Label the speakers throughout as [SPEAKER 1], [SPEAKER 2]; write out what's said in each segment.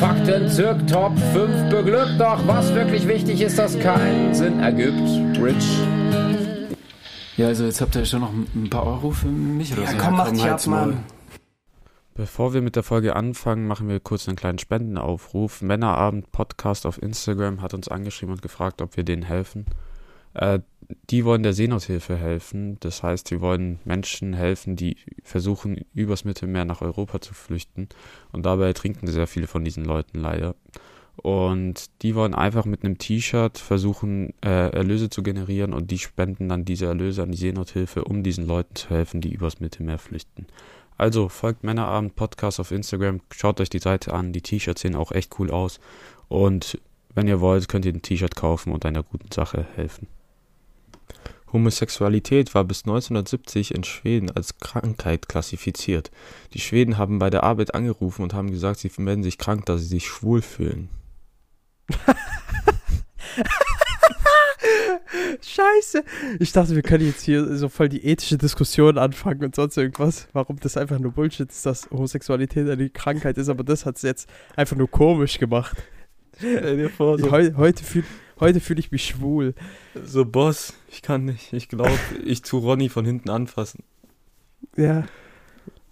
[SPEAKER 1] Fakten zirk Top 5 beglückt, doch was wirklich wichtig ist, dass keinen Sinn ergibt. Rich. Ja, also jetzt habt ihr schon noch ein paar Euro für mich oder
[SPEAKER 2] Ja,
[SPEAKER 1] so.
[SPEAKER 2] komm, mach dich ab. Mann.
[SPEAKER 3] Bevor wir mit der Folge anfangen, machen wir kurz einen kleinen Spendenaufruf. Männerabend Podcast auf Instagram hat uns angeschrieben und gefragt, ob wir denen helfen. Äh, die wollen der Seenothilfe helfen. Das heißt, sie wollen Menschen helfen, die versuchen, übers Mittelmeer nach Europa zu flüchten. Und dabei ertrinken sehr viele von diesen Leuten leider. Und die wollen einfach mit einem T-Shirt versuchen, äh, Erlöse zu generieren und die spenden dann diese Erlöse an die Seenothilfe, um diesen Leuten zu helfen, die übers Mittelmeer flüchten. Also folgt Männerabend Podcast auf Instagram, schaut euch die Seite an, die T-Shirts sehen auch echt cool aus. Und wenn ihr wollt, könnt ihr ein T-Shirt kaufen und einer guten Sache helfen. Homosexualität war bis 1970 in Schweden als Krankheit klassifiziert. Die Schweden haben bei der Arbeit angerufen und haben gesagt, sie melden sich krank, da sie sich schwul fühlen.
[SPEAKER 2] Scheiße. Ich dachte, wir können jetzt hier so voll die ethische Diskussion anfangen und sonst irgendwas. Warum das einfach nur Bullshit ist, dass Homosexualität eine Krankheit ist, aber das hat es jetzt einfach nur komisch gemacht.
[SPEAKER 3] Stell dir vor,
[SPEAKER 2] Heu, heute fühle heute fühl ich mich schwul.
[SPEAKER 3] so Boss, ich kann nicht, ich glaube, ich tu Ronny von hinten anfassen.
[SPEAKER 2] Ja.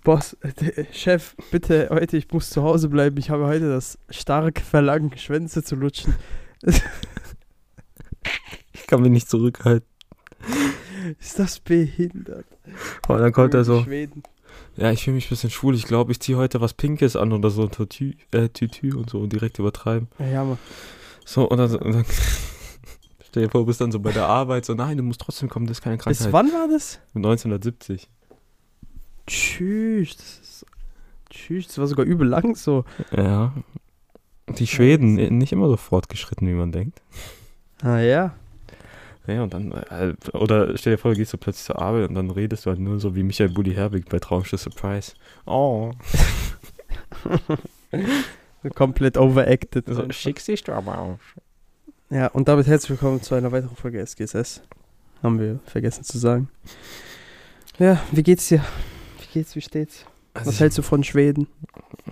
[SPEAKER 2] Boss, äh, Chef, bitte heute, ich muss zu Hause bleiben. Ich habe heute das starke Verlangen, Schwänze zu lutschen.
[SPEAKER 3] Ich kann mich nicht zurückhalten.
[SPEAKER 2] Ist das behindert?
[SPEAKER 3] Und dann kommt er so,
[SPEAKER 2] Schweden.
[SPEAKER 3] Ja, ich fühle mich ein bisschen schwul. Ich glaube, ich ziehe heute was Pinkes an oder so ein Tütü, äh, Tütü und so und direkt übertreiben.
[SPEAKER 2] Ja, ja, Mann.
[SPEAKER 3] So, und dann, und dann stell dir vor, du bist dann so bei der Arbeit, so, nein, du musst trotzdem kommen, das ist keine
[SPEAKER 2] Bis
[SPEAKER 3] Krankheit.
[SPEAKER 2] wann war das?
[SPEAKER 3] 1970.
[SPEAKER 2] Tschüss. Das ist, tschüss, das war sogar übel lang so.
[SPEAKER 3] Ja. Die Schweden, nicht immer so fortgeschritten, wie man denkt.
[SPEAKER 2] Ah ja.
[SPEAKER 3] Ja, und dann, äh, oder stell dir vor, du gehst so plötzlich zur Arbeit und dann redest du halt nur so wie Michael Bulli Herbig bei Traumschiff Surprise. Oh,
[SPEAKER 2] Komplett overacted.
[SPEAKER 3] so schick siehst du aber aus.
[SPEAKER 2] Ja, und damit herzlich willkommen zu einer weiteren Folge SGSS. Haben wir vergessen zu sagen. Ja, wie geht's dir? Wie geht's, wie steht's?
[SPEAKER 3] Also
[SPEAKER 2] Was hältst du von Schweden?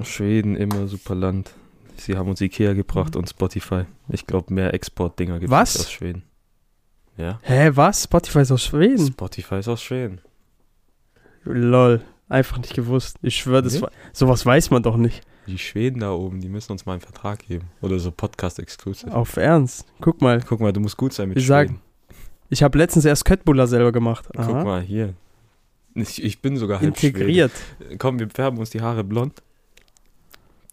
[SPEAKER 3] Schweden, immer super Land. Sie haben uns Ikea gebracht und Spotify. Ich glaube, mehr Exportdinger gibt
[SPEAKER 2] Was?
[SPEAKER 3] es aus Schweden. Ja.
[SPEAKER 2] Hä, was? Spotify ist aus Schweden?
[SPEAKER 3] Spotify ist aus Schweden.
[SPEAKER 2] Lol. Einfach nicht gewusst. Ich schwöre, das
[SPEAKER 3] Nee?
[SPEAKER 2] sowas weiß man doch nicht.
[SPEAKER 3] Die Schweden da oben, die müssen uns mal einen Vertrag geben. Oder so Podcast-Exclusive.
[SPEAKER 2] Auf Ernst. Guck mal.
[SPEAKER 3] Guck mal, du musst gut sein mit
[SPEAKER 2] Wir
[SPEAKER 3] Schweden.
[SPEAKER 2] sagen- Ich habe letztens erst Köttbullar selber gemacht.
[SPEAKER 3] Guck
[SPEAKER 2] Aha.
[SPEAKER 3] mal, hier. Ich, ich bin sogar halb
[SPEAKER 2] Integriert.
[SPEAKER 3] Schwede. Komm, wir färben uns die Haare blond.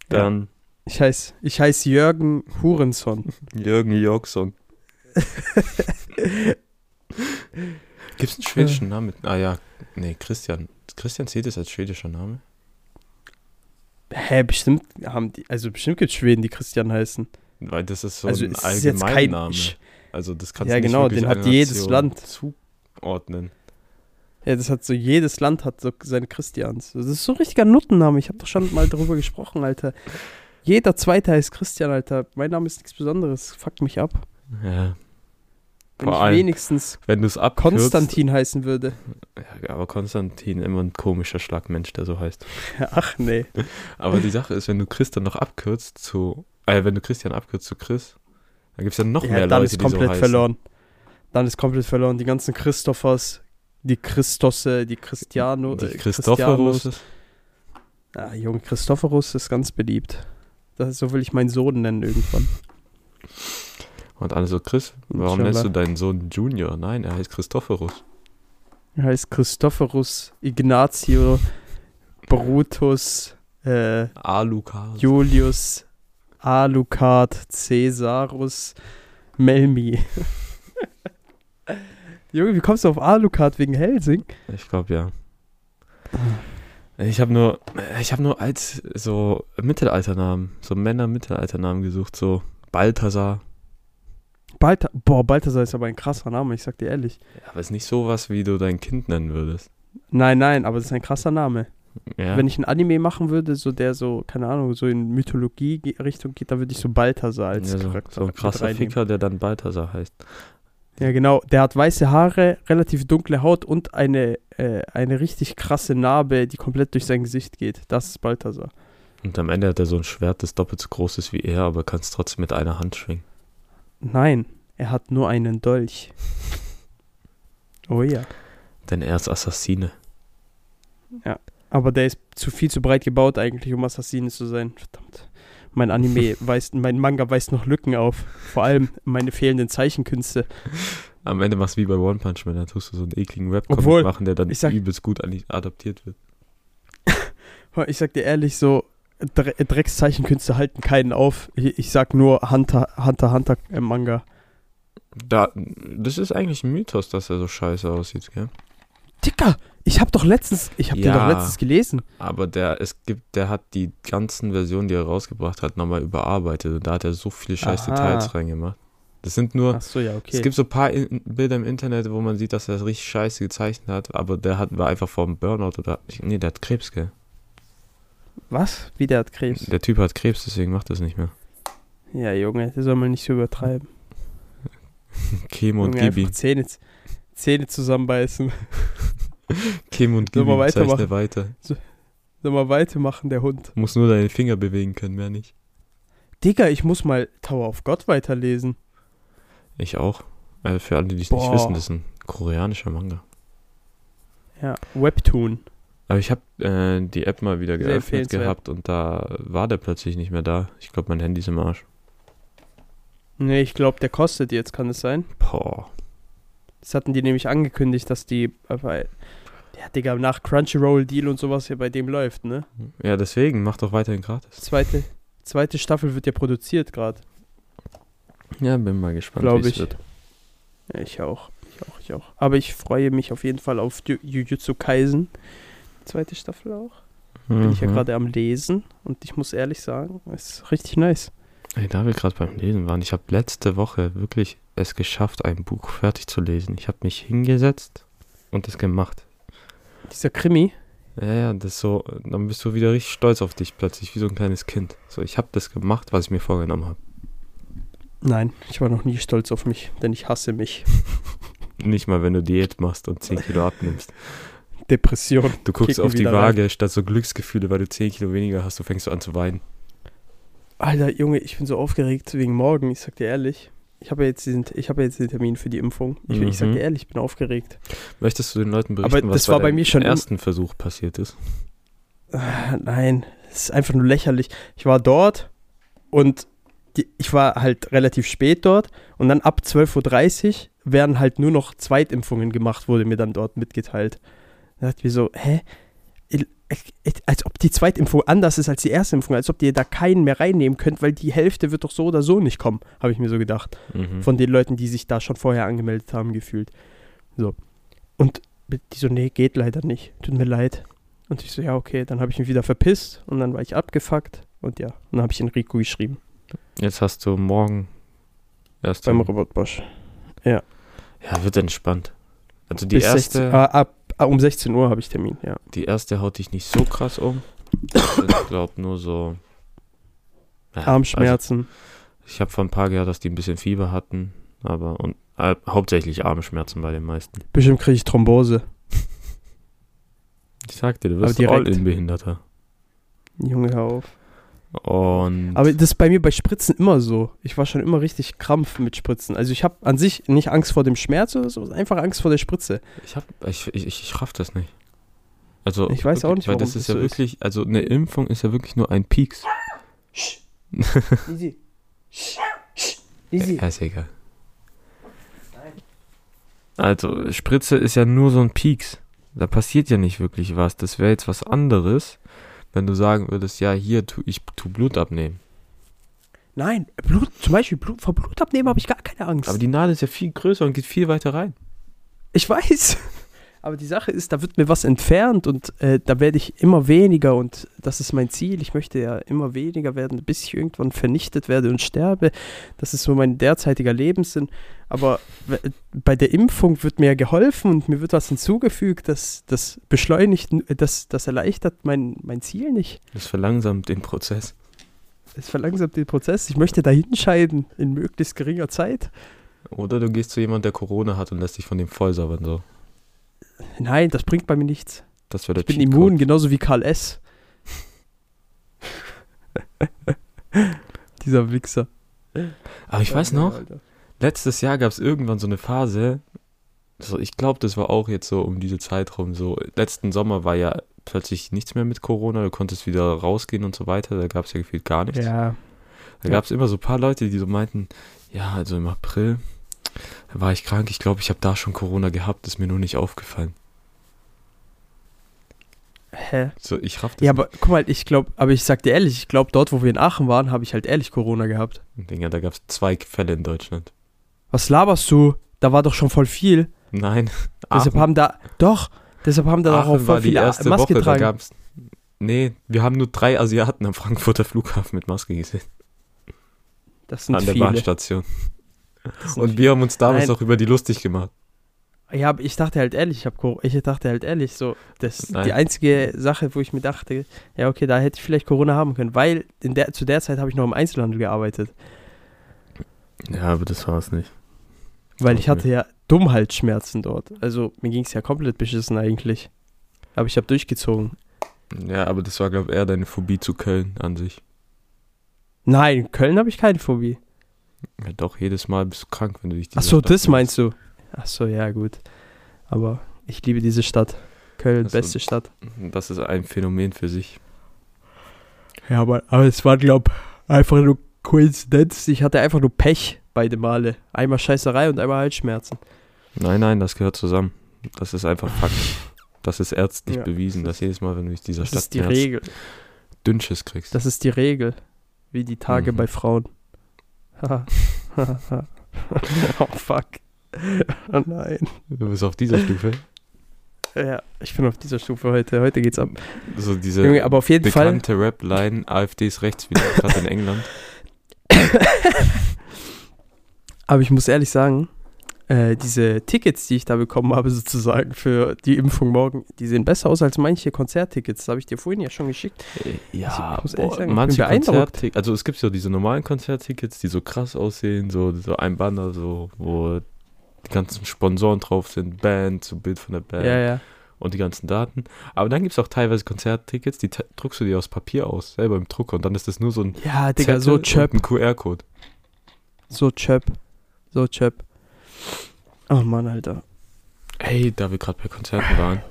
[SPEAKER 3] Dann
[SPEAKER 2] Ich heiße ich heiß Jürgen Hurenson.
[SPEAKER 3] Jürgen Jorgsson. Gibt es einen schwedischen Namen? Ah ja, nee, Christian. Christian zählt es als schwedischer Name?
[SPEAKER 2] Hä, bestimmt haben die, also bestimmt gibt es Schweden, die Christian heißen.
[SPEAKER 3] Weil das ist so
[SPEAKER 2] also
[SPEAKER 3] ein. Allgemeinname. Also das kannst
[SPEAKER 2] Ja,
[SPEAKER 3] du nicht
[SPEAKER 2] genau,
[SPEAKER 3] wirklich
[SPEAKER 2] den hat jedes Land.
[SPEAKER 3] zuordnen.
[SPEAKER 2] Ja, das hat so, jedes Land hat so seine Christians. Das ist so ein richtiger Nuttenname. Ich habe doch schon mal darüber gesprochen, Alter. Jeder Zweite heißt Christian, Alter. Mein Name ist nichts Besonderes. Fuck mich ab.
[SPEAKER 3] Ja,
[SPEAKER 2] Wenn
[SPEAKER 3] Vor
[SPEAKER 2] ich
[SPEAKER 3] allem
[SPEAKER 2] wenigstens
[SPEAKER 3] wenn du es abkürzt.
[SPEAKER 2] Konstantin heißen würde.
[SPEAKER 3] Ja, aber Konstantin immer ein komischer Schlagmensch, der so heißt.
[SPEAKER 2] Ach nee.
[SPEAKER 3] Aber die Sache ist, wenn du Chris dann noch abkürzt zu, äh, wenn du Christian abkürzt zu Chris, dann gibt es ja noch
[SPEAKER 2] Ja,
[SPEAKER 3] mehr
[SPEAKER 2] dann
[SPEAKER 3] Leute,
[SPEAKER 2] ist
[SPEAKER 3] die so
[SPEAKER 2] komplett verloren. Dann ist komplett verloren. Die ganzen Christophers, die Christosse, die Christiano.
[SPEAKER 3] Die
[SPEAKER 2] äh,
[SPEAKER 3] Christophorus.
[SPEAKER 2] Christianos. Ja, Junge, Christophorus ist ganz beliebt. Das, so will ich meinen Sohn nennen irgendwann.
[SPEAKER 3] Und alle so, Chris, warum
[SPEAKER 2] Inshallah.
[SPEAKER 3] nennst du deinen Sohn Junior? Nein, er heißt Christophorus.
[SPEAKER 2] Er heißt Christophorus Ignatio Brutus äh,
[SPEAKER 3] Alucard.
[SPEAKER 2] Julius Alucard Caesarus Melmi. Junge, wie kommst du auf Alucard wegen Helsing?
[SPEAKER 3] Ich glaube ja. Ich habe nur, ich habe nur als so Mittelalternamen, so Männer-Mittelalternamen gesucht, so Balthasar.
[SPEAKER 2] Balta Boah, Balthasar ist aber ein krasser Name, ich sag dir ehrlich.
[SPEAKER 3] Ja, aber ist nicht sowas, wie du dein Kind nennen würdest.
[SPEAKER 2] Nein, nein, aber das ist ein krasser Name.
[SPEAKER 3] Ja.
[SPEAKER 2] Wenn ich ein Anime machen würde, so der so, keine Ahnung, so in Mythologie-Richtung geht, dann würde ich so Balthasar als
[SPEAKER 3] ja, so,
[SPEAKER 2] Charakter
[SPEAKER 3] so ein krasser. Ficker, der dann Balthasar heißt.
[SPEAKER 2] Ja, genau. Der hat weiße Haare, relativ dunkle Haut und eine, äh, eine richtig krasse Narbe, die komplett durch sein Gesicht geht. Das ist Balthasar.
[SPEAKER 3] Und am Ende hat er so ein Schwert, das doppelt so groß ist wie er, aber kann es trotzdem mit einer Hand schwingen.
[SPEAKER 2] Nein, er hat nur einen Dolch. Oh ja.
[SPEAKER 3] Denn er ist Assassine.
[SPEAKER 2] Aber der ist zu viel zu breit gebaut eigentlich, um Assassine zu sein. Verdammt. Mein Anime weist, mein Manga weist noch Lücken auf. Vor allem meine fehlenden Zeichenkünste.
[SPEAKER 3] Am Ende machst du wie bei One Punch Man, da tust du so einen ekligen Webcomic machen, der dann
[SPEAKER 2] sag-
[SPEAKER 3] übelst gut adaptiert wird.
[SPEAKER 2] Ich sag dir ehrlich, so Dre Dreckszeichenkünste halten keinen auf. Ich, ich sag nur Hunter, Hunter, Hunter äh, Manga.
[SPEAKER 3] Da, das ist eigentlich ein Mythos, dass er so scheiße aussieht, gell?
[SPEAKER 2] Dicker, ich hab doch letztens, ich hab den
[SPEAKER 3] Ja.
[SPEAKER 2] doch letztens gelesen.
[SPEAKER 3] Aber der, es gibt, der hat die ganzen Versionen, die er rausgebracht hat, nochmal überarbeitet und da hat er so viele scheiß
[SPEAKER 2] Aha.
[SPEAKER 3] Details reingemacht. Das sind nur,
[SPEAKER 2] so, ja, okay.
[SPEAKER 3] es gibt so ein paar in Bilder im Internet, wo man sieht, dass er das richtig scheiße gezeichnet hat, aber der hat, war einfach vom Burnout oder, nee, der hat Krebs, gell?
[SPEAKER 2] Was? Wie der hat Krebs?
[SPEAKER 3] Der Typ hat Krebs, deswegen macht er es nicht mehr.
[SPEAKER 2] Ja, Junge, das soll man nicht so übertreiben.
[SPEAKER 3] Chemo und
[SPEAKER 2] Junge,
[SPEAKER 3] gib ihm.
[SPEAKER 2] einfach Zähne, Zähne zusammenbeißen.
[SPEAKER 3] Chemo und
[SPEAKER 2] Sollen
[SPEAKER 3] gib
[SPEAKER 2] wir
[SPEAKER 3] ihm, zeichne
[SPEAKER 2] weitermachen?
[SPEAKER 3] weiter.
[SPEAKER 2] Soll mal weitermachen, der Hund.
[SPEAKER 3] Muss nur deine Finger bewegen können, mehr nicht.
[SPEAKER 2] Digga, ich muss mal Tower of God weiterlesen.
[SPEAKER 3] Ich auch. Also für alle, die es nicht wissen, das ist ein koreanischer Manga.
[SPEAKER 2] Ja, Webtoon.
[SPEAKER 3] Aber ich habe äh, die App mal wieder geöffnet gehabt und da war der plötzlich nicht mehr da. Ich glaube, mein Handy ist im Arsch.
[SPEAKER 2] Nee, ich glaube, der kostet jetzt, kann es sein?
[SPEAKER 3] Boah.
[SPEAKER 2] Das hatten die nämlich angekündigt, dass die, äh, ja, Digga, nach Crunchyroll Deal und sowas ja bei dem läuft, ne?
[SPEAKER 3] Ja, deswegen, mach doch weiterhin gratis.
[SPEAKER 2] Zweite, zweite Staffel wird ja produziert gerade.
[SPEAKER 3] Ja, bin mal gespannt, wie es
[SPEAKER 2] ich.
[SPEAKER 3] wird.
[SPEAKER 2] Ja, ich auch. Ich auch, ich auch. Aber ich freue mich auf jeden Fall auf Ju- Jujutsu Kaisen. Zweite Staffel auch. Bin ich ja
[SPEAKER 3] Mhm.
[SPEAKER 2] gerade am Lesen und ich muss ehrlich sagen, es ist richtig nice.
[SPEAKER 3] Ey, da wir gerade beim Lesen waren, ich habe letzte Woche wirklich es geschafft, ein Buch fertig zu lesen. Ich habe mich hingesetzt und es gemacht.
[SPEAKER 2] Dieser Krimi,
[SPEAKER 3] Ja, ja, das ist so, dann bist du wieder richtig stolz auf dich plötzlich, wie so ein kleines Kind. So, ich habe das gemacht, was ich mir vorgenommen habe.
[SPEAKER 2] nein, ich war noch nie stolz auf mich, denn ich hasse mich.
[SPEAKER 3] Nicht mal, wenn du Diät machst und 10 Kilo abnimmst.
[SPEAKER 2] Depression.
[SPEAKER 3] Du guckst
[SPEAKER 2] Kicken
[SPEAKER 3] auf die Waage, statt so Glücksgefühle, weil du 10 Kilo weniger hast, du fängst so an zu weinen.
[SPEAKER 2] Alter, Junge, ich bin so aufgeregt wegen morgen, ich sag dir ehrlich. Ich habe ja jetzt diesen, ich habe ja jetzt den Termin für die Impfung. Ich, ich sag
[SPEAKER 3] Mhm.
[SPEAKER 2] dir ehrlich, ich bin aufgeregt.
[SPEAKER 3] Möchtest du den Leuten
[SPEAKER 2] Aber
[SPEAKER 3] berichten, was
[SPEAKER 2] das war bei mir schon im-
[SPEAKER 3] ersten Versuch passiert ist?
[SPEAKER 2] Ah, Nein, es ist einfach nur lächerlich. Ich war dort und die, ich war halt relativ spät dort und dann ab 12.30 Uhr werden halt nur noch Zweitimpfungen gemacht, wurde mir dann dort mitgeteilt. Da dachte ich mir so, hä? Als ob die Zweitimpfung anders ist als die erste Impfung, als ob ihr da keinen mehr reinnehmen könnt, weil die Hälfte wird doch so oder so nicht kommen, habe ich mir so gedacht.
[SPEAKER 3] Mhm.
[SPEAKER 2] Von den Leuten, die sich da schon vorher angemeldet haben, gefühlt. So. Und die so, nee, geht leider nicht. Tut mir leid. Und ich so, ja, okay. Dann habe ich mich wieder verpisst und dann war ich abgefuckt. Und ja, dann habe ich Enrico geschrieben.
[SPEAKER 3] Jetzt hast du morgen erst
[SPEAKER 2] Beim Robert Bosch.
[SPEAKER 3] Ja, wird entspannt. Also die
[SPEAKER 2] Bis
[SPEAKER 3] erste,
[SPEAKER 2] 16, ah, ab, ah, um 16 Uhr habe ich Termin, ja.
[SPEAKER 3] die erste haut dich nicht so krass um. Ich glaube nur so. Ja,
[SPEAKER 2] Armschmerzen.
[SPEAKER 3] Also ich habe von ein paar gehört, dass die ein bisschen Fieber hatten, aber und äh, hauptsächlich Armschmerzen bei den meisten.
[SPEAKER 2] Bestimmt kriege ich Thrombose.
[SPEAKER 3] Ich sag dir, du wirst. All-In-Behinderter.
[SPEAKER 2] Junge, hör auf.
[SPEAKER 3] Und
[SPEAKER 2] Aber das ist bei mir bei Spritzen immer so. Ich war schon immer richtig krampf mit Spritzen. Also ich habe an sich nicht Angst vor dem Schmerz oder so, einfach Angst vor der Spritze.
[SPEAKER 3] ich hab, ich, ich, ich raff das nicht. Also,
[SPEAKER 2] Ich weiß auch
[SPEAKER 3] wirklich,
[SPEAKER 2] nicht,
[SPEAKER 3] weil das ist ja
[SPEAKER 2] so
[SPEAKER 3] wirklich, also eine Impfung ist ja wirklich nur ein Pieks.
[SPEAKER 2] Easy. Easy.
[SPEAKER 3] Ja, ist egal. Also, Spritze ist ja nur so ein Pieks. Da passiert ja nicht wirklich was. Das wäre jetzt was anderes, wenn du sagen würdest, ja, hier, tu, ich tu Blut abnehmen.
[SPEAKER 2] Nein, Blut, zum Beispiel Blut, vor Blut abnehmen habe ich gar keine Angst.
[SPEAKER 3] Aber die Nadel ist ja viel größer und geht viel weiter rein.
[SPEAKER 2] ich weiß. Aber die Sache ist, da wird mir was entfernt und äh, da werde ich immer weniger und das ist mein Ziel. Ich möchte ja immer weniger werden, bis ich irgendwann vernichtet werde und sterbe. Das ist so mein derzeitiger Lebenssinn. Aber w- bei der Impfung wird mir ja geholfen und mir wird was hinzugefügt, das, das beschleunigt, das, das erleichtert mein, mein Ziel nicht.
[SPEAKER 3] Das verlangsamt den Prozess.
[SPEAKER 2] Es verlangsamt den Prozess. Ich möchte dahin scheiden in möglichst geringer Zeit.
[SPEAKER 3] Oder du gehst zu jemandem, der Corona hat und lässt dich von dem vollsaubern. So.
[SPEAKER 2] Nein, das bringt bei mir nichts.
[SPEAKER 3] Das wäre der
[SPEAKER 2] Ich bin
[SPEAKER 3] Cheatcode.
[SPEAKER 2] immun, genauso wie Karl S. Dieser Wichser.
[SPEAKER 3] Aber ich weiß noch,
[SPEAKER 2] Alter.
[SPEAKER 3] letztes Jahr gab es irgendwann so eine Phase, so, ich glaube, das war auch jetzt so um diese Zeitraum, so letzten Sommer war ja plötzlich nichts mehr mit Corona, du konntest wieder rausgehen und so weiter, da gab es ja gefühlt gar nichts.
[SPEAKER 2] Ja,
[SPEAKER 3] Da
[SPEAKER 2] ja.
[SPEAKER 3] gab es immer so ein paar Leute, die so meinten, ja, also im April war ich krank, ich glaube, ich habe da schon Corona gehabt, ist mir nur nicht aufgefallen.
[SPEAKER 2] hä?
[SPEAKER 3] So, ich raff das
[SPEAKER 2] Ja, aber guck mal, ich glaube, aber ich sag dir ehrlich, ich glaube, dort, wo wir in Aachen waren, habe ich halt ehrlich Corona gehabt.
[SPEAKER 3] Dinger, da gab es zwei Fälle in Deutschland.
[SPEAKER 2] Was laberst du? Da war doch schon voll viel.
[SPEAKER 3] Nein,
[SPEAKER 2] Deshalb
[SPEAKER 3] Aachen-
[SPEAKER 2] haben da, doch, deshalb haben da auch voll
[SPEAKER 3] war die
[SPEAKER 2] viele
[SPEAKER 3] erste
[SPEAKER 2] Maske
[SPEAKER 3] Woche, da
[SPEAKER 2] getragen.
[SPEAKER 3] gab's. Nee, wir haben nur drei Asiaten am Frankfurter Flughafen mit Maske gesehen.
[SPEAKER 2] Das sind
[SPEAKER 3] an der
[SPEAKER 2] viele.
[SPEAKER 3] Bahnstation. Und wir haben uns damals
[SPEAKER 2] Nein.
[SPEAKER 3] auch über die lustig gemacht.
[SPEAKER 2] Ja, aber ich dachte halt ehrlich, ich, hab, ich dachte halt ehrlich, so, das ist
[SPEAKER 3] Nein.
[SPEAKER 2] die einzige Sache, wo ich mir dachte, ja, okay, da hätte ich vielleicht Corona haben können, weil in der, zu der Zeit habe ich noch im Einzelhandel gearbeitet.
[SPEAKER 3] Ja, aber das war es nicht.
[SPEAKER 2] Weil ich
[SPEAKER 3] Okay.
[SPEAKER 2] hatte ja Dummhalsschmerzen dort. Also mir ging es ja komplett beschissen eigentlich. Aber ich habe durchgezogen.
[SPEAKER 3] Ja, aber das war, glaube ich, eher deine Phobie zu Köln an sich.
[SPEAKER 2] Nein, in Köln habe ich keine Phobie.
[SPEAKER 3] Ja, doch, jedes Mal bist du krank, wenn du dich
[SPEAKER 2] Ach so, das meinst du? Ach so, ja, gut. Aber ich liebe diese Stadt. Köln,
[SPEAKER 3] Ach so.
[SPEAKER 2] beste Stadt.
[SPEAKER 3] Das ist ein Phänomen für sich.
[SPEAKER 2] Ja, aber, aber es war, glaube einfach nur Koinzidenz. Ich hatte einfach nur Pech beide Male. Einmal Scheißerei und einmal Halsschmerzen.
[SPEAKER 3] Nein, nein, das gehört zusammen. Das ist einfach Fakt. Das ist ärztlich
[SPEAKER 2] Ja,
[SPEAKER 3] bewiesen,
[SPEAKER 2] das
[SPEAKER 3] dass jedes Mal, wenn du durch dieser
[SPEAKER 2] Das
[SPEAKER 3] Stadt
[SPEAKER 2] ist die Regel.
[SPEAKER 3] Dünnschiss kriegst.
[SPEAKER 2] Das ist die Regel. Wie die Tage
[SPEAKER 3] Mhm.
[SPEAKER 2] bei Frauen. oh fuck. Oh nein.
[SPEAKER 3] Du bist auf dieser Stufe.
[SPEAKER 2] Ja, ich bin auf dieser Stufe heute. Heute geht's ab.
[SPEAKER 3] So diese
[SPEAKER 2] Junge, aber auf jeden Fall.
[SPEAKER 3] bekannte Rap-Line, AfD ist rechts wieder gerade in England.
[SPEAKER 2] Aber ich muss ehrlich sagen, äh, diese Tickets, die ich da bekommen habe, sozusagen für die Impfung morgen, die sehen besser aus als manche Konzerttickets. Das habe ich dir vorhin ja schon geschickt.
[SPEAKER 3] Ja,
[SPEAKER 2] Ich muss ehrlich
[SPEAKER 3] boah,
[SPEAKER 2] sagen,
[SPEAKER 3] manche. Konzerttickets, also es gibt so diese normalen Konzerttickets, die so krass aussehen, so, so ein Banner, so, wo die ganzen Sponsoren drauf sind, Band, so Bild von der Band
[SPEAKER 2] Ja, ja.
[SPEAKER 3] und die ganzen Daten. Aber dann gibt es auch teilweise Konzerttickets, die druckst du dir aus Papier aus, selber im Drucker und dann ist das nur so ein
[SPEAKER 2] Ja, Digga, so
[SPEAKER 3] ein QR-Code.
[SPEAKER 2] so chöp, so chöp. Oh Mann, Alter.
[SPEAKER 3] Hey, da wir gerade bei Konzerten waren.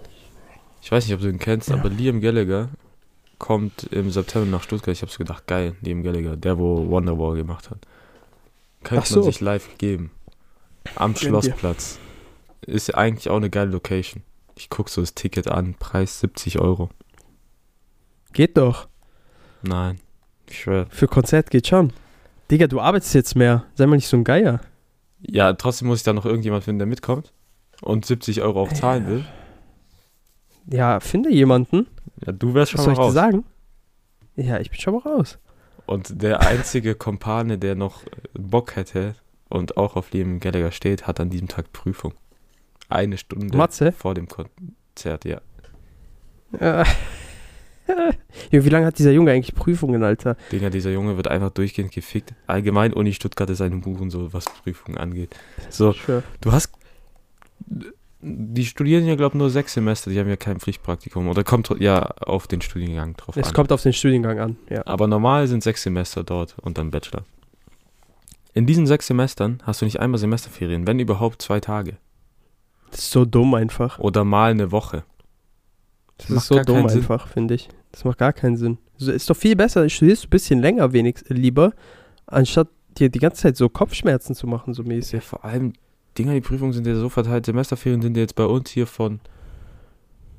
[SPEAKER 3] Ich weiß nicht, ob du ihn kennst,
[SPEAKER 2] Ja.
[SPEAKER 3] aber Liam Gallagher kommt im September nach Stuttgart. Ich habe so gedacht, geil, Liam Gallagher, der wo Wonderwall gemacht hat. Könnte
[SPEAKER 2] so.
[SPEAKER 3] man sich live geben. Am
[SPEAKER 2] Gönn dir.
[SPEAKER 3] Schlossplatz. Ist ja eigentlich auch eine geile Location. Ich guck so das Ticket an, Preis 70 Euro.
[SPEAKER 2] Geht doch.
[SPEAKER 3] Nein, ich schwör.
[SPEAKER 2] Für Konzert geht schon. Digga, du arbeitest jetzt mehr. Sei mal nicht so ein Geier.
[SPEAKER 3] Ja, trotzdem muss ich da noch irgendjemand finden, der mitkommt und 70 Euro auch zahlen will.
[SPEAKER 2] Ja, finde jemanden.
[SPEAKER 3] Ja, du wärst schon
[SPEAKER 2] Was soll
[SPEAKER 3] mal
[SPEAKER 2] ich dir
[SPEAKER 3] raus.
[SPEAKER 2] sagen? Ja, ich bin schon mal raus.
[SPEAKER 3] Und der einzige Kompane, der noch Bock hätte und auch auf Liam Gallagher steht, hat an diesem Tag Prüfung. Eine Stunde
[SPEAKER 2] Matze?
[SPEAKER 3] vor dem Konzert, ja.
[SPEAKER 2] Ja. Wie lange hat dieser Junge eigentlich Prüfungen, Alter?
[SPEAKER 3] Digga, dieser Junge wird einfach durchgehend gefickt. Allgemein Uni Stuttgart ist ein Buchen, so was Prüfungen angeht. So,
[SPEAKER 2] schwör.
[SPEAKER 3] du hast. Die studieren ja, glaube ich, nur sechs Semester, die haben ja kein Pflichtpraktikum. Oder kommt ja auf den Studiengang drauf
[SPEAKER 2] Es
[SPEAKER 3] an.
[SPEAKER 2] kommt auf den Studiengang an, ja.
[SPEAKER 3] Aber normal sind sechs Semester dort und dann Bachelor. In diesen sechs Semestern hast du nicht einmal Semesterferien, wenn überhaupt zwei Tage.
[SPEAKER 2] Das ist so dumm einfach.
[SPEAKER 3] Oder mal eine Woche.
[SPEAKER 2] Das
[SPEAKER 3] macht
[SPEAKER 2] ist so dumm einfach, finde ich. Das macht gar keinen Sinn. So, ist doch viel besser, studierst du ein bisschen länger wenigstens lieber, anstatt dir die ganze Zeit so Kopfschmerzen zu machen, so
[SPEAKER 3] Ja,
[SPEAKER 2] mäßig.
[SPEAKER 3] vor allem, Dinger, die Prüfungen sind ja so verteilt. Semesterferien sind ja jetzt bei uns hier von,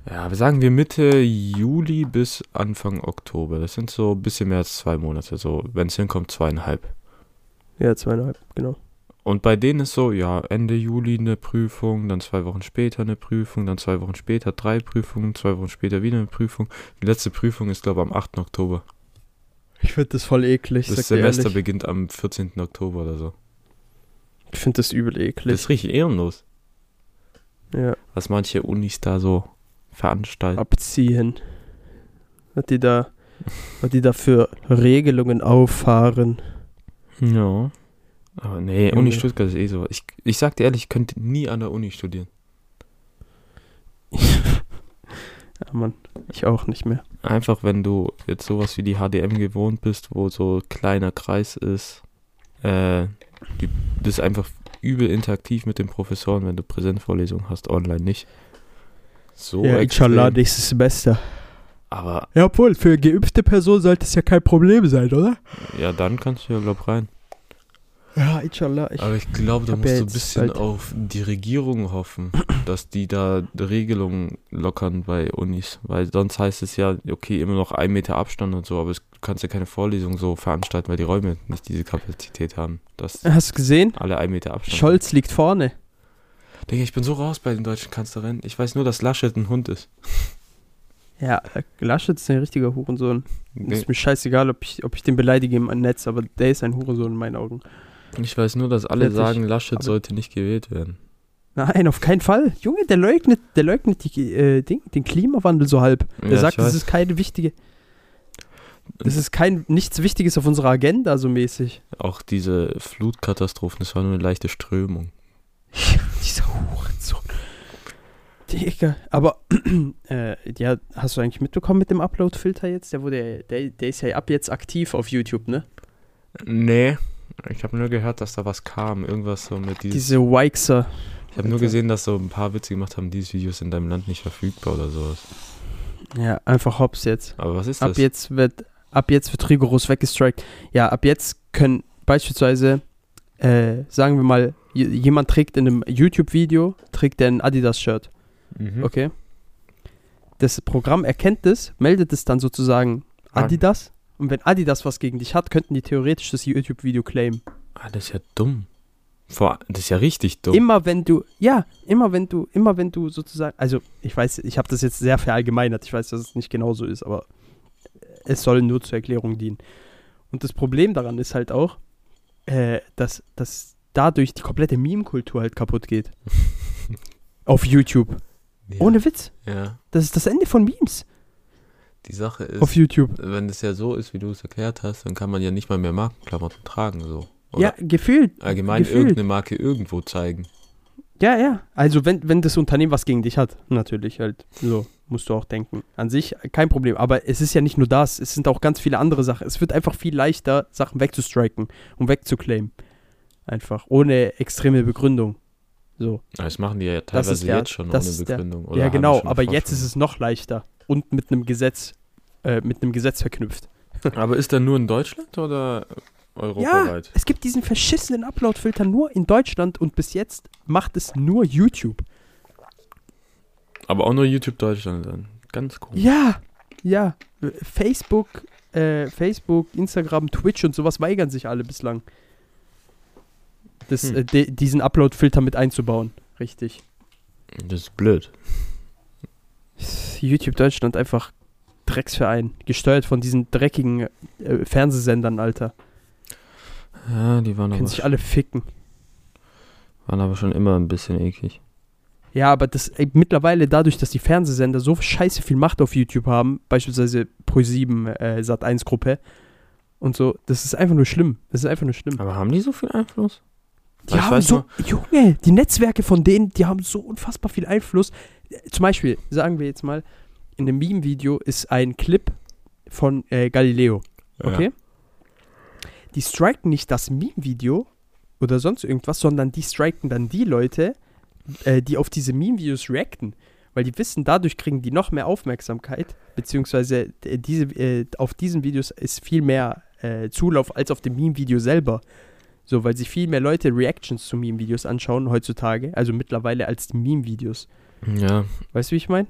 [SPEAKER 3] ja, wir sagen wir Mitte Juli bis Anfang Oktober. Das sind so ein bisschen mehr als zwei Monate. So, wenn es hinkommt, zweieinhalb.
[SPEAKER 2] Ja, zweieinhalb, genau.
[SPEAKER 3] Und bei denen ist so, ja, Ende Juli eine Prüfung, dann zwei Wochen später eine Prüfung, dann zwei Wochen später drei Prüfungen, zwei Wochen später wieder eine Prüfung. Die letzte Prüfung ist, glaube ich, am 8. Oktober.
[SPEAKER 2] Ich finde das voll eklig.
[SPEAKER 3] Das Semester beginnt am 14. Oktober oder so.
[SPEAKER 2] Ich finde das übel
[SPEAKER 3] Das
[SPEAKER 2] eklig.
[SPEAKER 3] ist richtig ehrenlos,
[SPEAKER 2] ja,
[SPEAKER 3] was manche Unis da so veranstalten.
[SPEAKER 2] abziehen. Was die da, was die da für Regelungen auffahren.
[SPEAKER 3] Ja. Aber nee,
[SPEAKER 2] Junge.
[SPEAKER 3] Uni Stuttgart ist eh so. Ich, ich sag dir ehrlich, ich könnte nie an der Uni studieren.
[SPEAKER 2] Ja, Mann, ich auch nicht mehr.
[SPEAKER 3] Einfach, wenn du jetzt sowas wie die HDM gewohnt bist, wo so kleiner Kreis ist, äh, die, das ist einfach übel interaktiv mit den Professoren, wenn du Präsenzvorlesungen hast, online nicht. So
[SPEAKER 2] ja, inshallah, nächstes Semester.
[SPEAKER 3] Aber
[SPEAKER 2] Ja, obwohl, für geübte Personen sollte es ja kein Problem sein, oder?
[SPEAKER 3] ja, dann kannst du ja, glaub rein.
[SPEAKER 2] Ja, inshallah. Ich,
[SPEAKER 3] Aber ich glaube, da musst
[SPEAKER 2] ja
[SPEAKER 3] du ein bisschen auf die Regierung hoffen, dass die da Regelungen lockern bei Unis. Weil sonst heißt es ja, okay, immer noch ein Meter Abstand und so, aber es, du kannst ja keine Vorlesung so veranstalten, weil die Räume nicht diese Kapazität haben, dass
[SPEAKER 2] hast du gesehen?
[SPEAKER 3] alle ein Meter Abstand
[SPEAKER 2] Scholz liegt vorne.
[SPEAKER 3] Digga, ich bin so raus bei den deutschen Kanzlerinnen. Ich weiß nur, dass Laschet ein Hund ist.
[SPEAKER 2] Ja, Laschet ist ein richtiger Hurensohn.
[SPEAKER 3] Nee,
[SPEAKER 2] Ist mir scheißegal, ob ich, ob ich den beleidige im Netz, aber der ist ein Hurensohn in meinen Augen.
[SPEAKER 3] Ich weiß nur, dass alle sagen, Laschet
[SPEAKER 2] Aber-
[SPEAKER 3] sollte nicht gewählt werden.
[SPEAKER 2] Nein, auf keinen Fall. Junge, der leugnet, der leugnet die, äh, Ding, den Klimawandel so halb. Der
[SPEAKER 3] Ja,
[SPEAKER 2] sagt, das ist keine wichtige. Das ist kein nichts Wichtiges auf unserer Agenda, so mäßig.
[SPEAKER 3] Auch diese Flutkatastrophen, das war nur eine leichte Strömung.
[SPEAKER 2] Dieser Hurensohn. Digga. Aber, äh, ja, hast du eigentlich mitbekommen mit dem Upload-Filter jetzt? Der wurde, der, der ist ja ab jetzt aktiv auf YouTube, ne?
[SPEAKER 3] Nee, ich habe nur gehört, dass da was kam. Irgendwas so mit dieses.
[SPEAKER 2] Diese Wixer.
[SPEAKER 3] ich habe nur gesehen, dass so ein paar Witze gemacht haben, dieses Video ist in deinem Land nicht verfügbar oder sowas.
[SPEAKER 2] Ja, einfach hops jetzt.
[SPEAKER 3] Aber was ist
[SPEAKER 2] Ab
[SPEAKER 3] das?
[SPEAKER 2] jetzt wird, ab jetzt wird rigoros weggestrikt. Ja, ab jetzt können beispielsweise, äh, sagen wir mal, jemand trägt in einem YouTube-Video, trägt ein Adidas-Shirt,
[SPEAKER 3] Mhm.
[SPEAKER 2] okay? Das Programm erkennt es, meldet es dann sozusagen. Adidas. Und wenn Adidas was gegen dich hat, könnten die theoretisch das YouTube-Video claimen.
[SPEAKER 3] Ah, das ist ja dumm. Vor, das ist ja richtig dumm.
[SPEAKER 2] Immer wenn du, ja, immer wenn du, immer wenn du sozusagen, also ich weiß, ich habe das jetzt sehr verallgemeinert, ich weiß, dass es nicht genauso ist, aber es soll nur zur Erklärung dienen. Und das Problem daran ist halt auch, äh, dass, dass dadurch die komplette Meme-Kultur halt kaputt geht. Auf YouTube.
[SPEAKER 3] ja.
[SPEAKER 2] Ohne Witz.
[SPEAKER 3] Ja.
[SPEAKER 2] Das ist das Ende von Memes
[SPEAKER 3] Die Sache ist,
[SPEAKER 2] auf YouTube.
[SPEAKER 3] wenn es ja so ist, wie du es erklärt hast, dann kann man ja nicht mal mehr Markenklamotten tragen. So. Oder
[SPEAKER 2] Ja, gefühlt.
[SPEAKER 3] allgemein
[SPEAKER 2] gefühlt.
[SPEAKER 3] irgendeine Marke irgendwo zeigen.
[SPEAKER 2] Ja, ja. Also wenn, wenn das Unternehmen was gegen dich hat, natürlich halt. So, musst du auch denken. An sich kein Problem. Aber es ist ja nicht nur das, es sind auch ganz viele andere Sachen. Es wird einfach viel leichter, Sachen wegzustriken und wegzuclaimen. Einfach. Ohne extreme Begründung. So.
[SPEAKER 3] Das machen die ja teilweise
[SPEAKER 2] ist der-
[SPEAKER 3] jetzt schon ohne
[SPEAKER 2] der-
[SPEAKER 3] Begründung. oder
[SPEAKER 2] ja, genau. Aber jetzt
[SPEAKER 3] schon.
[SPEAKER 2] ist es noch leichter. Und mit einem Gesetz, äh, mit einem Gesetz verknüpft.
[SPEAKER 3] Aber ist der nur in Deutschland oder europaweit?
[SPEAKER 2] Es gibt diesen verschissenen Upload-Filter nur in Deutschland und bis jetzt macht es nur YouTube.
[SPEAKER 3] Aber auch nur YouTube Deutschland dann. Ganz cool.
[SPEAKER 2] Ja, ja. Facebook, äh, Facebook, Instagram, Twitch und sowas weigern sich alle bislang. Das,
[SPEAKER 3] Hm.
[SPEAKER 2] äh, diesen Upload-Filter mit einzubauen. Richtig.
[SPEAKER 3] Das ist blöd.
[SPEAKER 2] YouTube Deutschland einfach Drecksverein. Gesteuert von diesen dreckigen äh, Fernsehsendern, Alter.
[SPEAKER 3] Ja, die waren
[SPEAKER 2] Können
[SPEAKER 3] aber,
[SPEAKER 2] sich alle ficken.
[SPEAKER 3] waren aber schon immer ein bisschen eklig.
[SPEAKER 2] Ja, aber das ey, mittlerweile dadurch, dass die Fernsehsender so scheiße viel Macht auf YouTube haben, beispielsweise Pro7, äh, Sat1 Gruppe und so, das ist einfach nur schlimm. Das ist einfach nur schlimm.
[SPEAKER 3] Aber haben die so viel Einfluss?
[SPEAKER 2] Die
[SPEAKER 3] Weil ich
[SPEAKER 2] haben so,
[SPEAKER 3] noch-
[SPEAKER 2] Junge, die Netzwerke von denen, die haben so unfassbar viel Einfluss. Zum Beispiel, sagen wir jetzt mal, in einem Meme-Video ist ein Clip von äh, Galileo, okay? Die striken nicht das Meme-Video oder sonst irgendwas, sondern die striken dann die Leute, äh, die auf diese Meme-Videos reacten. Weil die wissen, dadurch kriegen die noch mehr Aufmerksamkeit, beziehungsweise äh, diese, äh, auf diesen Videos ist viel mehr äh, Zulauf als auf dem Meme-Video selber. So, weil sich viel mehr Leute Reactions zu Meme-Videos anschauen heutzutage, also mittlerweile als die Meme-Videos.
[SPEAKER 3] Ja,
[SPEAKER 2] Weißt du, wie ich meine?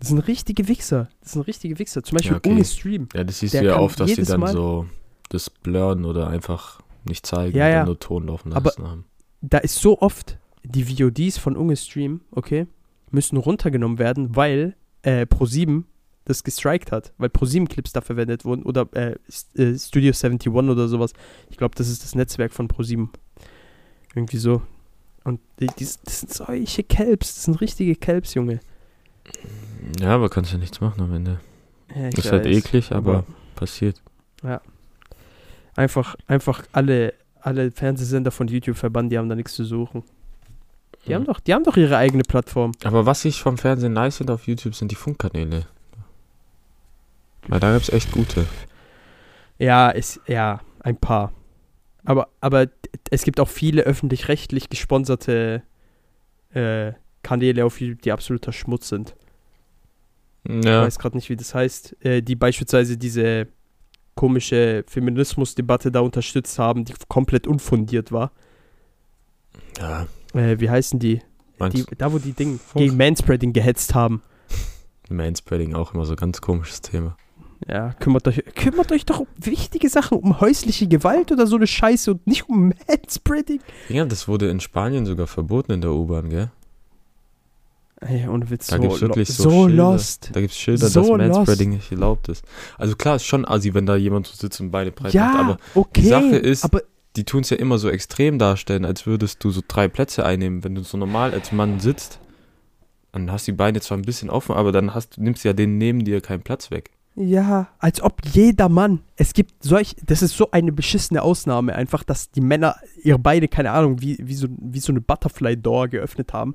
[SPEAKER 2] Das sind richtige Wichser. Das sind richtige Wichser. Zum Beispiel
[SPEAKER 3] Ja, okay.
[SPEAKER 2] ohne Stream.
[SPEAKER 3] ja das siehst
[SPEAKER 2] Der
[SPEAKER 3] du ja oft, dass die
[SPEAKER 2] jedes
[SPEAKER 3] dann
[SPEAKER 2] Mal-
[SPEAKER 3] so das blurren oder einfach nicht zeigen
[SPEAKER 2] Ja,
[SPEAKER 3] und
[SPEAKER 2] ja.
[SPEAKER 3] nur Ton laufen
[SPEAKER 2] Aber-
[SPEAKER 3] lassen haben.
[SPEAKER 2] Da ist so oft, die VODs von Unge Stream, okay, müssen runtergenommen werden, weil äh, Pro7 das gestrikt hat, weil Pro7-Clips da verwendet wurden oder äh, äh, Studio 71 oder sowas. Ich glaube, das ist das Netzwerk von Pro7. Irgendwie so. Und die, die, das sind solche Kelps, das sind richtige Kelps, Junge.
[SPEAKER 3] Ja, aber kannst ja nichts machen am Ende.
[SPEAKER 2] Ja,
[SPEAKER 3] Ist halt
[SPEAKER 2] weiß,
[SPEAKER 3] eklig, aber passiert.
[SPEAKER 2] Einfach, einfach alle, alle Fernsehsender von YouTube verbannen, die haben da nichts zu suchen. Die, haben
[SPEAKER 3] Ja.
[SPEAKER 2] doch, die haben doch ihre eigene Plattform.
[SPEAKER 3] Aber was ich vom Fernsehen nice finde auf YouTube sind die Funkkanäle. Weil da gibt's echt gute.
[SPEAKER 2] Ja, ist, ja, ein paar. Aber, aber es gibt auch viele öffentlich-rechtlich gesponserte äh, Kanäle auf YouTube, die absoluter Schmutz sind. Ich
[SPEAKER 3] Ja,
[SPEAKER 2] weiß gerade nicht, wie das heißt. Äh, die beispielsweise diese komische Feminismusdebatte da unterstützt haben, die komplett unfundiert war.
[SPEAKER 3] ja.
[SPEAKER 2] Äh, wie heißen die? die? Da, wo die Ding
[SPEAKER 3] Funk-
[SPEAKER 2] gegen Manspreading gehetzt haben.
[SPEAKER 3] Manspreading auch immer so ganz komisches Thema.
[SPEAKER 2] Ja, kümmert euch, kümmert euch doch um wichtige Sachen, um häusliche Gewalt oder so eine Scheiße und nicht um Manspreading.
[SPEAKER 3] Ja, das wurde in Spanien sogar verboten in der U-Bahn, gell?
[SPEAKER 2] Ey, ohne Witz,
[SPEAKER 3] Da
[SPEAKER 2] so,
[SPEAKER 3] gibt's wirklich so
[SPEAKER 2] so
[SPEAKER 3] Schilder.
[SPEAKER 2] lost.
[SPEAKER 3] Da gibt's Schilder,
[SPEAKER 2] So
[SPEAKER 3] dass Manspreading nicht erlaubt ist. Also klar, ist schon assi, wenn da jemand so sitzt und beide breit
[SPEAKER 2] Ja,
[SPEAKER 3] macht, aber
[SPEAKER 2] okay.
[SPEAKER 3] Sache ist-
[SPEAKER 2] aber
[SPEAKER 3] die tun es ja immer so extrem darstellen, als würdest du so drei Plätze einnehmen. Wenn du so normal als Mann sitzt, dann hast du die Beine zwar ein bisschen offen, aber dann hast, nimmst du ja den neben dir keinen Platz weg.
[SPEAKER 2] Ja, als ob jeder Mann, es gibt solch, das ist so eine beschissene Ausnahme, einfach, dass die Männer ihre Beine, keine Ahnung, wie, wie, so, wie so eine Butterfly-Door geöffnet haben,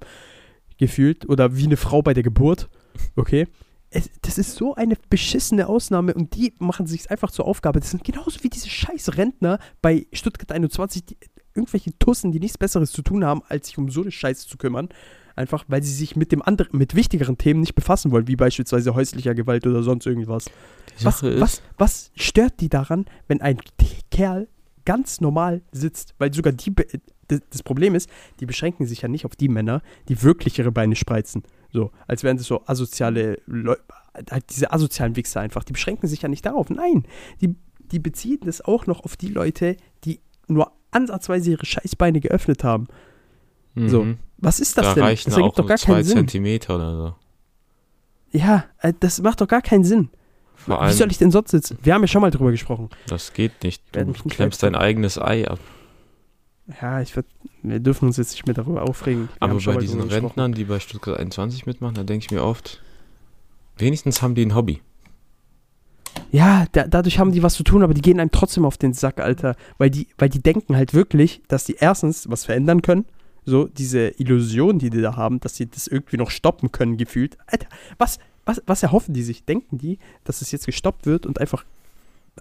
[SPEAKER 2] gefühlt, oder wie eine Frau bei der Geburt, okay. Es, das ist so eine beschissene Ausnahme und die machen sich einfach zur Aufgabe. Das sind genauso wie diese scheiß Rentner bei Stuttgart 21, die, irgendwelche Tussen, die nichts Besseres zu tun haben, als sich um so eine Scheiße zu kümmern. Einfach, weil sie sich mit dem anderen, mit wichtigeren Themen nicht befassen wollen, wie beispielsweise häuslicher Gewalt oder sonst irgendwas. Was, was, was stört die daran, wenn ein Kerl ganz normal sitzt? Weil sogar die, das, Problem ist, die beschränken sich ja nicht auf die Männer, die wirklich ihre Beine spreizen. So, als wären das so asoziale Leute, halt diese asozialen Wichser einfach. Die beschränken sich ja nicht darauf. Nein, die, die beziehen das auch noch auf die Leute, die nur ansatzweise ihre Scheißbeine geöffnet haben. so,
[SPEAKER 3] mhm.
[SPEAKER 2] Was ist das
[SPEAKER 3] da
[SPEAKER 2] denn?
[SPEAKER 3] reichen
[SPEAKER 2] Das ergibt doch gar
[SPEAKER 3] zwei
[SPEAKER 2] keinen Sinn.
[SPEAKER 3] Zentimeter oder so.
[SPEAKER 2] Ja, äh, das macht doch gar keinen Sinn.
[SPEAKER 3] Vor
[SPEAKER 2] Wie soll
[SPEAKER 3] allem,
[SPEAKER 2] ich denn sonst sitzen? Wir haben ja schon mal drüber gesprochen.
[SPEAKER 3] das geht nicht. Du
[SPEAKER 2] nicht
[SPEAKER 3] klemmst dein eigenes Ei ab.
[SPEAKER 2] Ja, ich würd, wir dürfen uns jetzt nicht mehr darüber aufregen. Wir
[SPEAKER 3] Aber bei diesen. Rentnern, die bei Stuttgart 21 mitmachen, da denke ich mir oft, wenigstens haben die ein Hobby.
[SPEAKER 2] Ja, da, dadurch haben die was zu tun, aber die gehen einem trotzdem auf den Sack, Alter. Weil die, weil die denken halt wirklich, dass die erstens was verändern können. So, diese Illusion, die die da haben, dass sie das irgendwie noch stoppen können, gefühlt. Alter, was, was, was erhoffen die sich? Denken die, dass es jetzt gestoppt wird und einfach,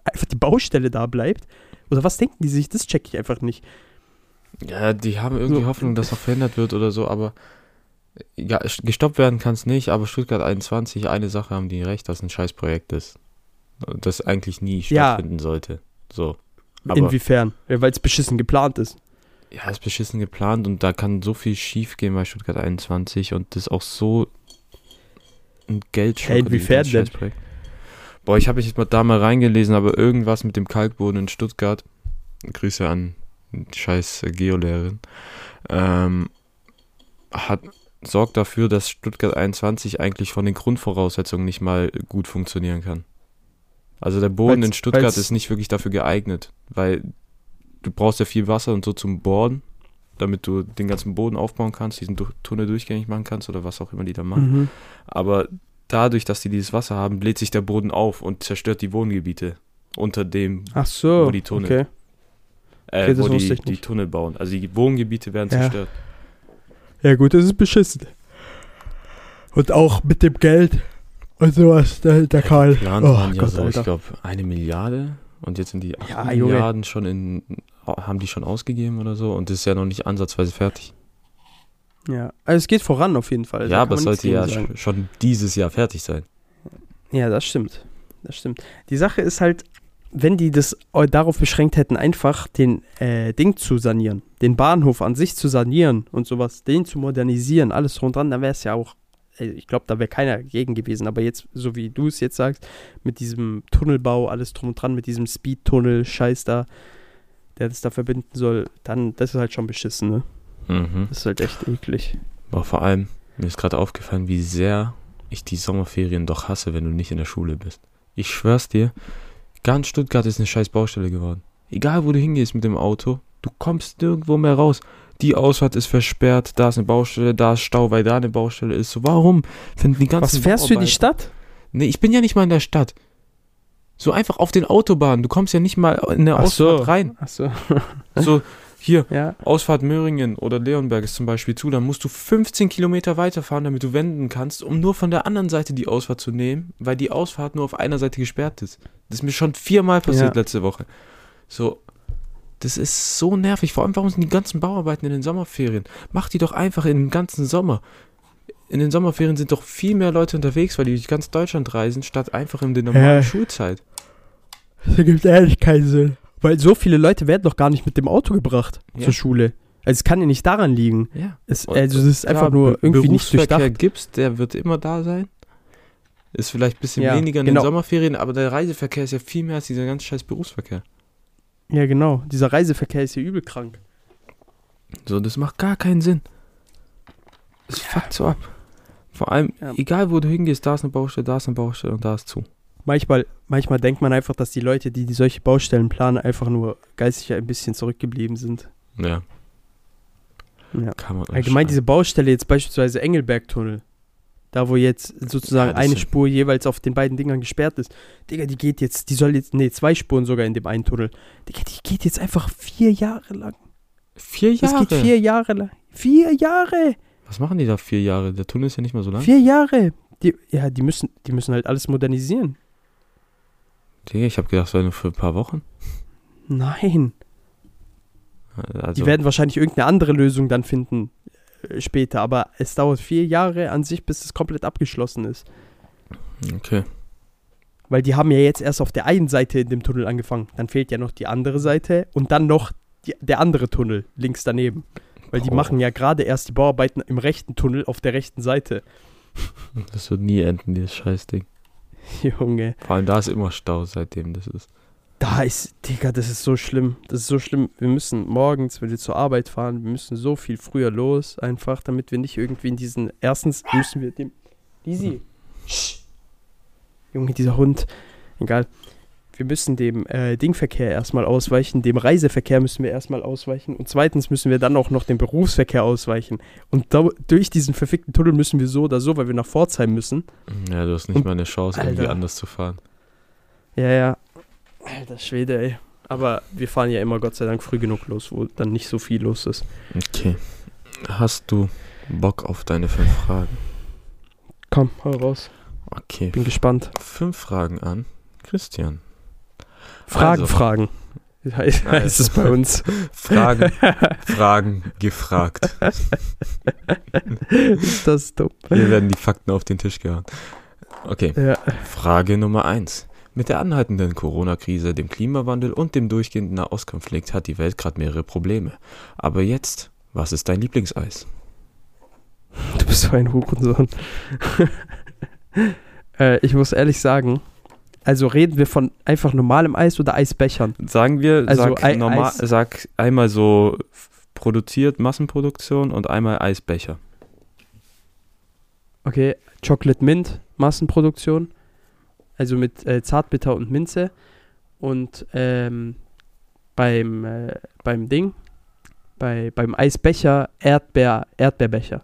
[SPEAKER 2] einfach die Baustelle da bleibt? Oder was denken die sich? Das check ich einfach nicht.
[SPEAKER 3] Ja, die haben irgendwie
[SPEAKER 2] So.
[SPEAKER 3] Hoffnung, dass noch verändert wird oder so, aber ja, gestoppt werden kann es nicht, aber Stuttgart 21, eine Sache haben die recht, dass ein Scheißprojekt ist. Das eigentlich nie
[SPEAKER 2] Ja.
[SPEAKER 3] stattfinden sollte. So. Aber
[SPEAKER 2] Inwiefern? Ja, weil es beschissen geplant ist.
[SPEAKER 3] Ja, ist beschissen geplant und da kann so viel schief gehen bei Stuttgart 21 und das ist auch so ein Geldschock.
[SPEAKER 2] Ja, inwiefern
[SPEAKER 3] dieses
[SPEAKER 2] denn?
[SPEAKER 3] Boah, ich habe mich mal da mal reingelesen, aber irgendwas mit dem Kalkboden in Stuttgart. Grüße an die scheiß Geolehrerin. Ähm, hat sorgt dafür, dass Stuttgart 21 eigentlich von den Grundvoraussetzungen nicht mal gut funktionieren kann. Also der Boden
[SPEAKER 2] Weil's-
[SPEAKER 3] in Stuttgart ist nicht wirklich dafür geeignet, weil du brauchst ja viel Wasser und so zum Bohren, damit du den ganzen Boden aufbauen kannst, diesen Du- Tunnel durchgängig machen kannst oder was auch immer die da machen.
[SPEAKER 2] Mhm.
[SPEAKER 3] Aber dadurch, dass die dieses Wasser haben, bläht sich der Boden auf und zerstört die Wohngebiete unter dem,
[SPEAKER 2] so.
[SPEAKER 3] Wo die Tunnel-
[SPEAKER 2] Okay.
[SPEAKER 3] äh,
[SPEAKER 2] Okay, das
[SPEAKER 3] wo die, die. Tunnel bauen. Also die Wohngebiete werden
[SPEAKER 2] Ja.
[SPEAKER 3] zerstört.
[SPEAKER 2] Ja gut, das ist beschissen. Und auch mit dem Geld und sowas, der, der Karl.
[SPEAKER 3] Plan
[SPEAKER 2] Oh
[SPEAKER 3] waren ja
[SPEAKER 2] Gott,
[SPEAKER 3] so, ich glaube, eine Milliarde und jetzt sind die 8
[SPEAKER 2] Ja, Junge.
[SPEAKER 3] Milliarden schon in, haben die schon ausgegeben oder so und das ist ja noch nicht ansatzweise fertig.
[SPEAKER 2] Ja, also es geht voran auf jeden Fall.
[SPEAKER 3] ja,
[SPEAKER 2] da
[SPEAKER 3] aber es sollte ja
[SPEAKER 2] sagen.
[SPEAKER 3] sch- schon dieses Jahr fertig sein.
[SPEAKER 2] Ja, das stimmt. Das stimmt. Die Sache ist halt, wenn die das darauf beschränkt hätten, einfach den äh, Ding zu sanieren, den Bahnhof an sich zu sanieren und sowas, den zu modernisieren, alles drum und dran, dann wäre es ja auch, ich glaube, da wäre keiner gegen gewesen. Aber jetzt, so wie du es jetzt sagst, mit diesem Tunnelbau, alles drum und dran, mit diesem Speedtunnel, Scheiß da, der das da verbinden soll, dann, das ist halt schon beschissen, ne?
[SPEAKER 3] Mhm.
[SPEAKER 2] Das ist halt echt eklig.
[SPEAKER 3] Aber vor allem, mir ist gerade aufgefallen, wie sehr ich die Sommerferien doch hasse, wenn du nicht in der Schule bist. Ich schwör's dir, ganz Stuttgart ist eine scheiß Baustelle geworden. Egal, wo du hingehst mit dem Auto, du kommst nirgendwo mehr raus. Die Ausfahrt ist versperrt, da ist eine Baustelle, da ist Stau, weil da eine Baustelle ist. So, warum finden die ganzen
[SPEAKER 2] Was fährst du in die Stadt?
[SPEAKER 3] Nee, ich bin ja nicht mal in der Stadt. So einfach auf den Autobahnen. Du kommst ja nicht mal in der
[SPEAKER 2] Ach
[SPEAKER 3] Ausfahrt
[SPEAKER 2] so.
[SPEAKER 3] rein.
[SPEAKER 2] Ach so.
[SPEAKER 3] So, hier,
[SPEAKER 2] ja.
[SPEAKER 3] Ausfahrt Möhringen oder Leonberg ist zum Beispiel zu, dann musst du 15 Kilometer weiterfahren, damit du wenden kannst, um nur von der anderen Seite die Ausfahrt zu nehmen, weil die Ausfahrt nur auf einer Seite gesperrt ist. Das ist mir schon viermal passiert
[SPEAKER 2] Ja.
[SPEAKER 3] letzte Woche. So, das ist so nervig. Vor allem, warum sind die ganzen Bauarbeiten in den Sommerferien? Mach die doch einfach in den ganzen Sommer. In den Sommerferien sind doch viel mehr Leute unterwegs, weil die durch ganz Deutschland reisen, statt einfach in der normalen
[SPEAKER 2] Ja.
[SPEAKER 3] Schulzeit.
[SPEAKER 2] Das ergibt ehrlich keinen Sinn. Weil so viele Leute werden doch gar nicht mit dem Auto gebracht
[SPEAKER 3] Ja.
[SPEAKER 2] zur Schule. Also es kann ja nicht daran liegen.
[SPEAKER 3] Ja.
[SPEAKER 2] Es, also das ist einfach nur irgendwie nicht
[SPEAKER 3] Berufsverkehr
[SPEAKER 2] durchdacht.
[SPEAKER 3] gibt's, der wird immer da sein. Ist vielleicht ein bisschen
[SPEAKER 2] Ja,
[SPEAKER 3] weniger in
[SPEAKER 2] genau.
[SPEAKER 3] den Sommerferien, aber der Reiseverkehr ist ja viel mehr als dieser ganze scheiß Berufsverkehr.
[SPEAKER 2] Ja, genau. Dieser Reiseverkehr ist ja übel krank.
[SPEAKER 3] So, das macht gar keinen Sinn. Es fuckt so ab. Vor allem,
[SPEAKER 2] Ja.
[SPEAKER 3] egal wo du hingehst, da ist eine Baustelle, da ist eine Baustelle und da ist zu.
[SPEAKER 2] Manchmal, manchmal denkt man einfach, dass die Leute, die, die solche Baustellen planen, einfach nur geistig ein bisschen zurückgeblieben sind.
[SPEAKER 3] Ja.
[SPEAKER 2] Ja.
[SPEAKER 3] Kann man
[SPEAKER 2] Allgemein diese Baustelle jetzt beispielsweise Engelberg-Tunnel. Da wo jetzt sozusagen
[SPEAKER 3] Ja, das
[SPEAKER 2] eine Spur jeweils auf den beiden Dingern gesperrt ist. Digga, die geht jetzt, die soll jetzt, nee, zwei Spuren sogar in dem einen Tunnel. Digga, die geht jetzt einfach vier Jahre lang.
[SPEAKER 3] Vier
[SPEAKER 2] Das
[SPEAKER 3] Jahre.
[SPEAKER 2] geht vier Jahre lang. Vier Jahre!
[SPEAKER 3] Was machen die da vier Jahre? Der Tunnel ist ja nicht mal so lang.
[SPEAKER 2] Vier Jahre! Die, ja, die müssen, die müssen halt alles modernisieren.
[SPEAKER 3] Digga, ich habe gedacht, das war nur für ein paar Wochen.
[SPEAKER 2] Nein.
[SPEAKER 3] Also,
[SPEAKER 2] Die werden wahrscheinlich irgendeine andere Lösung dann finden äh, später, aber es dauert vier Jahre an sich, bis es komplett abgeschlossen ist.
[SPEAKER 3] okay.
[SPEAKER 2] Weil die haben ja jetzt erst auf der einen Seite in dem Tunnel angefangen. Dann fehlt ja noch die andere Seite und dann noch die, der andere Tunnel links daneben. Weil die
[SPEAKER 3] Boah.
[SPEAKER 2] machen ja gerade erst die Bauarbeiten im rechten Tunnel auf der rechten Seite.
[SPEAKER 3] Das wird nie enden, dieses Scheißding.
[SPEAKER 2] Junge.
[SPEAKER 3] Vor allem da ist immer Stau, seitdem das ist.
[SPEAKER 2] Da ist, Digga, das ist so schlimm. Das ist so schlimm. Wir müssen morgens, wenn wir zur Arbeit fahren, wir müssen so viel früher los, einfach, damit wir nicht irgendwie in diesen. Erstens müssen wir dem. Lisi. Junge, dieser Hund. Egal. Wir müssen dem äh, Dingverkehr erstmal ausweichen, dem Reiseverkehr müssen wir erstmal ausweichen und zweitens müssen wir dann auch noch dem Berufsverkehr ausweichen. Und da, durch diesen verfickten Tunnel müssen wir so oder so, weil wir nach Pforzheim müssen.
[SPEAKER 3] Ja, du hast nicht
[SPEAKER 2] Und-
[SPEAKER 3] mal eine Chance, irgendwie
[SPEAKER 2] Alter.
[SPEAKER 3] anders zu fahren.
[SPEAKER 2] Ja, ja. Alter Schwede, ey. Aber wir fahren ja immer Gott sei Dank früh genug los, wo dann nicht so viel los ist.
[SPEAKER 3] Okay. Hast du Bock auf deine fünf Fragen?
[SPEAKER 2] Komm, hau raus.
[SPEAKER 3] Okay.
[SPEAKER 2] Bin gespannt.
[SPEAKER 3] Fünf Fragen an Christian.
[SPEAKER 2] Fragen,
[SPEAKER 3] Also.
[SPEAKER 2] Fragen. Heißt,
[SPEAKER 3] Nein.
[SPEAKER 2] heißt es bei uns.
[SPEAKER 3] Fragen, Fragen gefragt.
[SPEAKER 2] ist das dumm?
[SPEAKER 3] Hier werden die Fakten auf den Tisch gehauen. Okay.
[SPEAKER 2] Ja.
[SPEAKER 3] Frage Nummer eins. Mit der anhaltenden Corona-Krise, dem Klimawandel und dem durchgehenden Nahostkonflikt hat die Welt gerade mehrere Probleme. Aber jetzt, was ist dein Lieblingseis?
[SPEAKER 2] Du bist so ein Hurensohn. äh, ich muss ehrlich sagen, also reden wir von einfach normalem Eis oder Eisbechern?
[SPEAKER 3] Sagen wir,
[SPEAKER 2] Also
[SPEAKER 3] sag,
[SPEAKER 2] Ei-
[SPEAKER 3] normal,
[SPEAKER 2] Eis-
[SPEAKER 3] sag einmal so produziert, Massenproduktion und einmal Eisbecher.
[SPEAKER 2] Okay, Chocolate Mint, Massenproduktion. Also mit äh, Zartbitter und Minze. Und ähm, beim, äh, beim Ding, bei, beim Eisbecher, Erdbeer, Erdbeerbecher.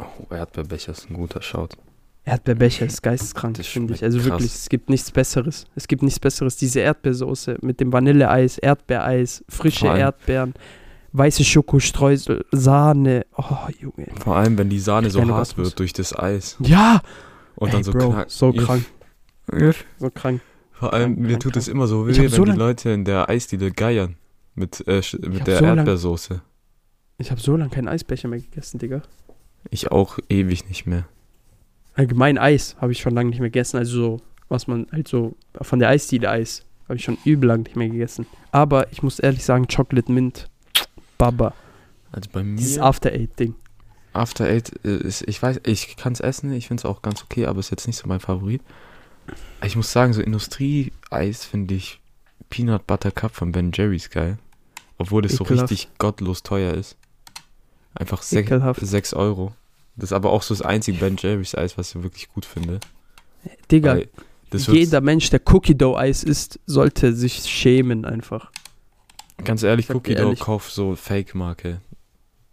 [SPEAKER 3] Oh, Erdbeerbecher ist ein guter Schaut.
[SPEAKER 2] Erdbeerbecher ist geisteskrank, finde ich. Also
[SPEAKER 3] krass.
[SPEAKER 2] wirklich, es gibt nichts Besseres. Es gibt nichts Besseres. Diese Erdbeersoße mit dem Vanilleeis, Erdbeereis, frische Erdbeeren, weiße Schokostreusel, Sahne. Oh, Junge.
[SPEAKER 3] Vor allem, wenn die Sahne so hart wird durch das Eis.
[SPEAKER 2] Ja!
[SPEAKER 3] Und
[SPEAKER 2] Ey,
[SPEAKER 3] dann so
[SPEAKER 2] Bro,
[SPEAKER 3] knack.
[SPEAKER 2] so krank, so krank.
[SPEAKER 3] Vor allem,
[SPEAKER 2] Krank,
[SPEAKER 3] mir
[SPEAKER 2] krank,
[SPEAKER 3] tut es immer so weh, wenn
[SPEAKER 2] so
[SPEAKER 3] die
[SPEAKER 2] lang-
[SPEAKER 3] Leute in der Eisdiele geiern. Mit, äh, mit der
[SPEAKER 2] so lang-
[SPEAKER 3] Erdbeersoße.
[SPEAKER 2] Ich habe so lange keinen Eisbecher mehr gegessen, Digga.
[SPEAKER 3] Ich auch ewig nicht mehr.
[SPEAKER 2] Allgemein Eis habe ich schon lange nicht mehr gegessen. Also so, was man halt so von der Eisdiele Eis habe ich schon übel lang nicht mehr gegessen. Aber ich muss ehrlich sagen, Chocolate Mint, Baba.
[SPEAKER 3] Also bei
[SPEAKER 2] Dieses
[SPEAKER 3] mir,
[SPEAKER 2] After Eight Ding.
[SPEAKER 3] After Eight, äh, ist, ich weiß, ich kann es essen, ich finde es auch ganz okay, aber ist jetzt nicht so mein Favorit. Ich muss sagen, so Industrieeis finde ich Peanut Butter Cup von Ben Jerry's geil. Obwohl das so richtig gottlos teuer ist. Einfach 6
[SPEAKER 2] Ekelhaft.
[SPEAKER 3] Euro. Das ist aber auch so das einzige Ben Jerry's Eis, was ich wirklich gut finde.
[SPEAKER 2] Digga, jeder Mensch, der Cookie Dough Eis isst, sollte sich schämen einfach.
[SPEAKER 3] ganz ehrlich, Cookie Dough, kauf so Fake-Marke.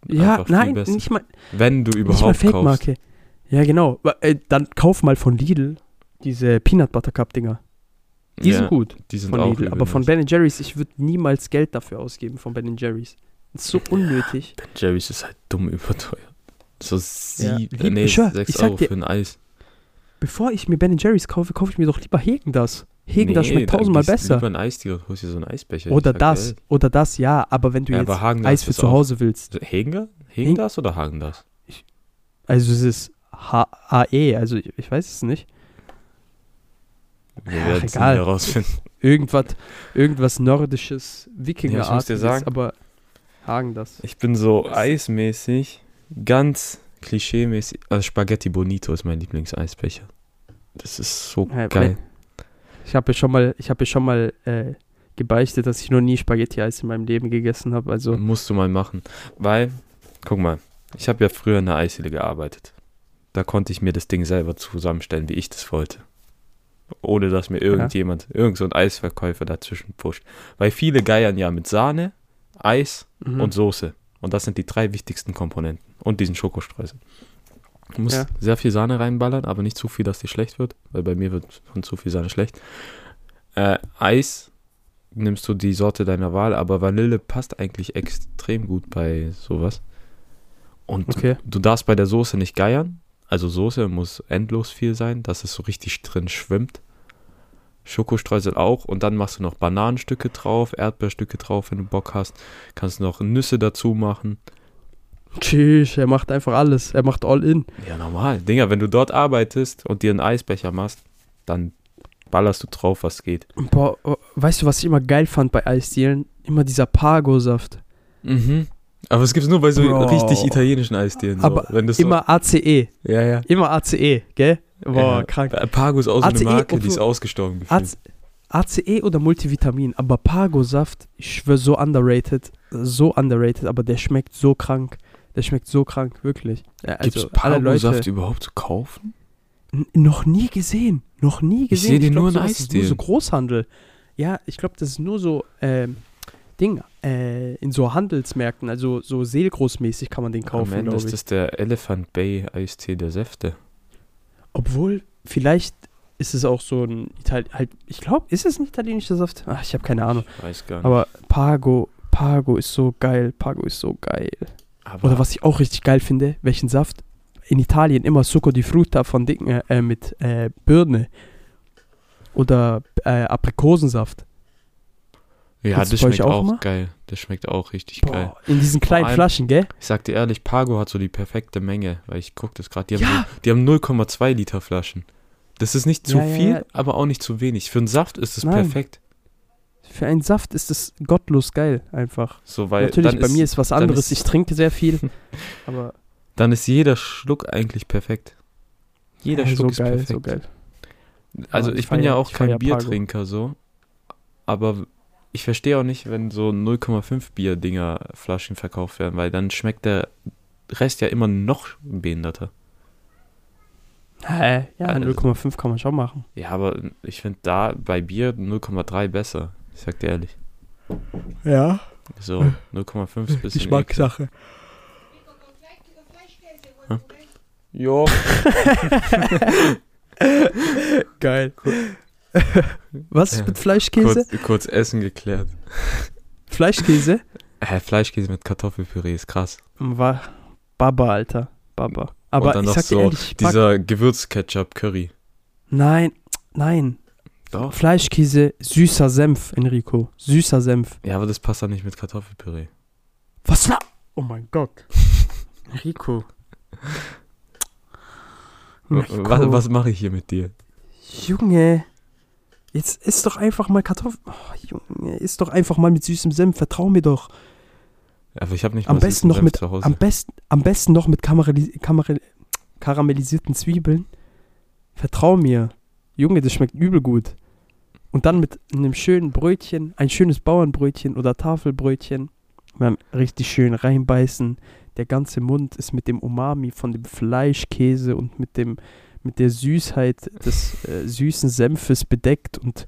[SPEAKER 2] Ja, nein,
[SPEAKER 3] besser.
[SPEAKER 2] nicht mal,
[SPEAKER 3] Wenn du
[SPEAKER 2] nicht mal
[SPEAKER 3] überhaupt.
[SPEAKER 2] Fake-Marke. Ja, genau. Äh, dann kauf mal von Lidl diese Peanut Butter Cup Dinger. Die
[SPEAKER 3] ja,
[SPEAKER 2] sind gut
[SPEAKER 3] Die sind
[SPEAKER 2] von
[SPEAKER 3] auch
[SPEAKER 2] Lidl. Aber von Ben Jerry's, ich würde niemals Geld dafür ausgeben von Ben Jerry's. Das ist so unnötig.
[SPEAKER 3] Ben Jerry's ist halt dumm überteuert. So sieb,
[SPEAKER 2] Ja.
[SPEAKER 3] nee,
[SPEAKER 2] Ich schwör,
[SPEAKER 3] 6
[SPEAKER 2] ich sag
[SPEAKER 3] Euro
[SPEAKER 2] dir-
[SPEAKER 3] für ein Eis.
[SPEAKER 2] Bevor ich mir Ben Jerry's kaufe, kaufe ich mir doch lieber Hegen das. Hegen das schmeckt tausendmal
[SPEAKER 3] du
[SPEAKER 2] besser.
[SPEAKER 3] Lieber ein Eis, und holst dir so einen Eisbecher.
[SPEAKER 2] Oder
[SPEAKER 3] Ich
[SPEAKER 2] das,
[SPEAKER 3] dir,
[SPEAKER 2] oder das, ja. Aber wenn du
[SPEAKER 3] Ja,
[SPEAKER 2] jetzt Eis für zu Hause willst? Hegen-
[SPEAKER 3] Hegen das oder Hagen das?
[SPEAKER 2] also es ist H-A-E, also ich, ich weiß es nicht.
[SPEAKER 3] Wir
[SPEAKER 2] Ach,
[SPEAKER 3] werden es nie
[SPEAKER 2] egal.
[SPEAKER 3] herausfinden.
[SPEAKER 2] Irgendwas, irgendwas nordisches,
[SPEAKER 3] Ja,
[SPEAKER 2] Wikinger
[SPEAKER 3] ich muss dir sagen-
[SPEAKER 2] aber Hagen das.
[SPEAKER 3] Ich bin so eismäßig, ganz klischeemäßig. Also Spaghetti Bonito ist mein Lieblingseisbecher. Das ist so
[SPEAKER 2] Ja,
[SPEAKER 3] geil.
[SPEAKER 2] Ich habe ja schon mal, ich habe ja schon mal äh, gebeichtet, dass ich noch nie Spaghetti-Eis in meinem Leben gegessen habe. Also
[SPEAKER 3] Musst du mal machen. Weil, guck mal, ich habe ja früher in der Eisdiele gearbeitet. Da konnte ich mir das Ding selber zusammenstellen, wie ich das wollte. Ohne dass mir irgendjemand, irgend so ein Eisverkäufer dazwischen pusht. Weil viele geiern ja mit Sahne, Eis
[SPEAKER 2] mhm.
[SPEAKER 3] und Soße. Und das sind die drei wichtigsten Komponenten. Und diesen Schokostreusel. Du musst
[SPEAKER 2] Ja.
[SPEAKER 3] sehr viel Sahne reinballern, aber nicht zu viel, dass die schlecht wird, weil bei mir wird von zu viel Sahne schlecht. Äh, Eis nimmst du die Sorte deiner Wahl, aber Vanille passt eigentlich extrem gut bei sowas. Und
[SPEAKER 2] Okay.
[SPEAKER 3] du darfst bei der Soße nicht geiern. Also Soße muss endlos viel sein, dass es so richtig drin schwimmt. Schokostreusel auch und dann machst du noch Bananenstücke drauf, Erdbeerstücke drauf, wenn du Bock hast. Kannst noch Nüsse dazu machen.
[SPEAKER 2] Tschüss, er macht einfach alles. Er macht all in.
[SPEAKER 3] Ja, normal. Dinger, wenn du dort arbeitest und dir einen Eisbecher machst, dann ballerst du drauf, was geht.
[SPEAKER 2] Boah, oh, weißt du, was ich immer geil fand bei Eisdielen? Immer dieser Pago-Saft.
[SPEAKER 3] Mhm. Aber es gibt's nur bei so
[SPEAKER 2] Bro.
[SPEAKER 3] richtig italienischen Eisdielen. So.
[SPEAKER 2] Aber
[SPEAKER 3] wenn das so,
[SPEAKER 2] Immer ACE.
[SPEAKER 3] Ja, ja.
[SPEAKER 2] Immer ACE, gell? Boah,
[SPEAKER 3] ja.
[SPEAKER 2] krank.
[SPEAKER 3] Pago ist auch so eine
[SPEAKER 2] ACE,
[SPEAKER 3] Marke, die ist ausgestorben. gefühlt.
[SPEAKER 2] ACE oder Multivitamin, aber Pago-Saft, ich schwör, so underrated. So underrated, aber der schmeckt so krank. Der schmeckt so krank, wirklich. Ja, also, alle Leute.
[SPEAKER 3] Pago-Saft überhaupt zu kaufen?
[SPEAKER 2] N- Noch nie gesehen. Noch nie gesehen.
[SPEAKER 3] seh den
[SPEAKER 2] glaub,
[SPEAKER 3] nur in
[SPEAKER 2] sowas ist nur so. Großhandel. Ja, ich glaube, das ist nur so ähm, Ding. Äh, in so Handelsmärkten, also so seelgroßmäßig kann man den
[SPEAKER 3] Am
[SPEAKER 2] kaufen,
[SPEAKER 3] Ende
[SPEAKER 2] glaube
[SPEAKER 3] ist
[SPEAKER 2] ich.
[SPEAKER 3] das der Elephant Bay Eistee der Säfte.
[SPEAKER 2] Obwohl, vielleicht ist es auch so ein Ital halt, ich glaube, ist es ein italienischer Saft? Ach, ich habe keine Ahnung.
[SPEAKER 3] Ich weiß gar nicht.
[SPEAKER 2] Aber Pago, Pago ist so geil. Pago ist so geil.
[SPEAKER 3] Aber
[SPEAKER 2] Oder was ich auch richtig geil finde, welchen Saft? In Italien immer Succo di Frutta von Dicken äh, äh, mit äh, Birne. Oder äh, Aprikosensaft.
[SPEAKER 3] ja, das
[SPEAKER 2] euch
[SPEAKER 3] schmeckt
[SPEAKER 2] auch
[SPEAKER 3] auch, geil. Das schmeckt auch richtig geil.
[SPEAKER 2] Boah, in diesen kleinen
[SPEAKER 3] allem-
[SPEAKER 2] Flaschen, gell?
[SPEAKER 3] Ich sag dir ehrlich, Pago hat so die perfekte Menge, weil ich guck das gerade. Die,
[SPEAKER 2] Ja.
[SPEAKER 3] haben die haben 0,2 Liter Flaschen. Das ist nicht zu
[SPEAKER 2] Ja,
[SPEAKER 3] viel,
[SPEAKER 2] ja.
[SPEAKER 3] aber auch nicht zu wenig. Für einen Saft ist es perfekt.
[SPEAKER 2] Für einen Saft ist es gottlos geil, einfach.
[SPEAKER 3] So, weil
[SPEAKER 2] Natürlich, bei
[SPEAKER 3] ist,
[SPEAKER 2] mir ist was anderes.
[SPEAKER 3] ist-
[SPEAKER 2] ich trinke sehr viel. aber
[SPEAKER 3] dann ist jeder Schluck eigentlich perfekt. Jeder
[SPEAKER 2] ja,
[SPEAKER 3] Schluck
[SPEAKER 2] so
[SPEAKER 3] ist
[SPEAKER 2] geil,
[SPEAKER 3] perfekt.
[SPEAKER 2] so geil.
[SPEAKER 3] Also
[SPEAKER 2] Ja,
[SPEAKER 3] ich,
[SPEAKER 2] ich
[SPEAKER 3] bin ja auch kein. Biertrinker so, aber ich verstehe auch nicht, wenn so 0,5 Bier-Dinger Flaschen verkauft werden, weil dann schmeckt der Rest ja immer noch behinderter.
[SPEAKER 2] Hä? Ja,
[SPEAKER 3] Also-
[SPEAKER 2] 0,5 kann man schon machen.
[SPEAKER 3] Ja, aber ich finde da bei Bier 0,3 besser. Ich sag dir ehrlich.
[SPEAKER 2] Ja,
[SPEAKER 3] So, 0,5 ist ein bisschen.
[SPEAKER 2] Geschmackssache.
[SPEAKER 3] Jo.
[SPEAKER 2] Geil. Was ist
[SPEAKER 3] Ja,
[SPEAKER 2] mit Fleischkäse?
[SPEAKER 3] Kurz, kurz Essen geklärt.
[SPEAKER 2] Fleischkäse?
[SPEAKER 3] Äh, Fleischkäse mit Kartoffelpüree ist krass.
[SPEAKER 2] War Baba, Alter. Baba. Aber ich
[SPEAKER 3] noch
[SPEAKER 2] sag dir
[SPEAKER 3] so
[SPEAKER 2] ehrlich, ich
[SPEAKER 3] dieser Gewürzketchup-Curry.
[SPEAKER 2] nein, nein.
[SPEAKER 3] Doch.
[SPEAKER 2] Fleischkäse, süßer Senf, Enrico. Süßer Senf.
[SPEAKER 3] Ja, aber das passt dann nicht mit Kartoffelpüree.
[SPEAKER 2] Was war? Oh mein Gott. Enrico.
[SPEAKER 3] Was, was mache ich hier mit dir?
[SPEAKER 2] Junge. Jetzt isst doch einfach mal Kartoffeln. Oh, Junge, isst doch einfach mal mit süßem Senf. Vertrau mir doch.
[SPEAKER 3] Aber ich habe nicht
[SPEAKER 2] Am besten noch
[SPEAKER 3] Senf
[SPEAKER 2] mit,
[SPEAKER 3] zu Hause.
[SPEAKER 2] am besten, am besten noch mit Karamellisi Karamell karamellisierten Zwiebeln. Vertrau mir. Junge, das schmeckt übel gut. Und dann mit einem schönen Brötchen, ein schönes Bauernbrötchen oder Tafelbrötchen. Man richtig schön reinbeißen. Der ganze Mund ist mit dem Umami von dem Fleischkäse und mit dem mit der Süßheit des äh, süßen Senfes bedeckt und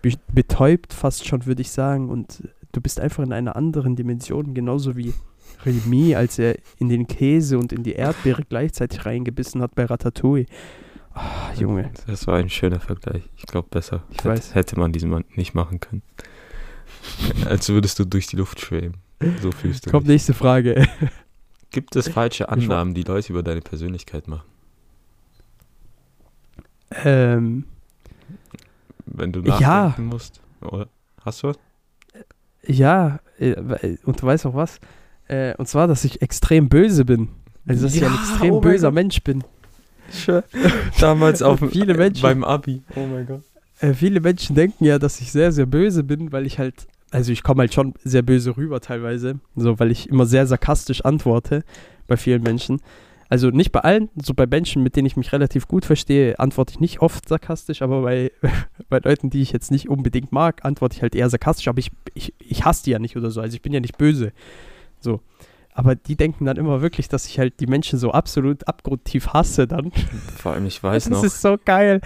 [SPEAKER 2] be betäubt fast schon, würde ich sagen. Und du bist einfach in einer anderen Dimension, genauso wie Remy, als er in den Käse und in die Erdbeere gleichzeitig reingebissen hat bei Ratatouille. Ah, Junge.
[SPEAKER 3] Das war ein schöner Vergleich. Ich glaube, besser
[SPEAKER 2] Ich
[SPEAKER 3] hätte, hätte man diesen Mann nicht machen können. Als würdest du durch die Luft schweben. So fühlst du
[SPEAKER 2] Kommt
[SPEAKER 3] dich.
[SPEAKER 2] nächste Frage.
[SPEAKER 3] Gibt es falsche Annahmen, die Leute über deine Persönlichkeit machen?
[SPEAKER 2] ähm,
[SPEAKER 3] Wenn du
[SPEAKER 2] Ja.
[SPEAKER 3] nachdenken musst? Oder? Hast du was?
[SPEAKER 2] ja, äh, und du weißt auch was? Äh, und zwar, dass ich extrem böse bin. Also, dass ich ein
[SPEAKER 3] Ja,
[SPEAKER 2] extrem
[SPEAKER 3] oh
[SPEAKER 2] böser. Mensch bin.
[SPEAKER 3] Damals auf
[SPEAKER 2] Viele Menschen-
[SPEAKER 3] beim Abi. Oh mein Gott.
[SPEAKER 2] Äh, viele Menschen denken ja, dass ich sehr, sehr böse bin, weil ich halt, also ich komme halt schon sehr böse rüber teilweise, so weil ich immer sehr sarkastisch antworte bei vielen Menschen. Also nicht bei allen, so bei Menschen, mit denen ich mich relativ gut verstehe, antworte ich nicht oft sarkastisch, aber bei, bei Leuten, die ich jetzt nicht unbedingt mag, antworte ich halt eher sarkastisch, aber ich, ich, ich hasse die ja nicht oder so, also ich bin ja nicht böse. So. Aber die denken dann immer wirklich, dass ich halt die Menschen so absolut abgrundtief hasse dann.
[SPEAKER 3] Vor allem, ich weiß
[SPEAKER 2] das
[SPEAKER 3] noch,
[SPEAKER 2] ist so geil.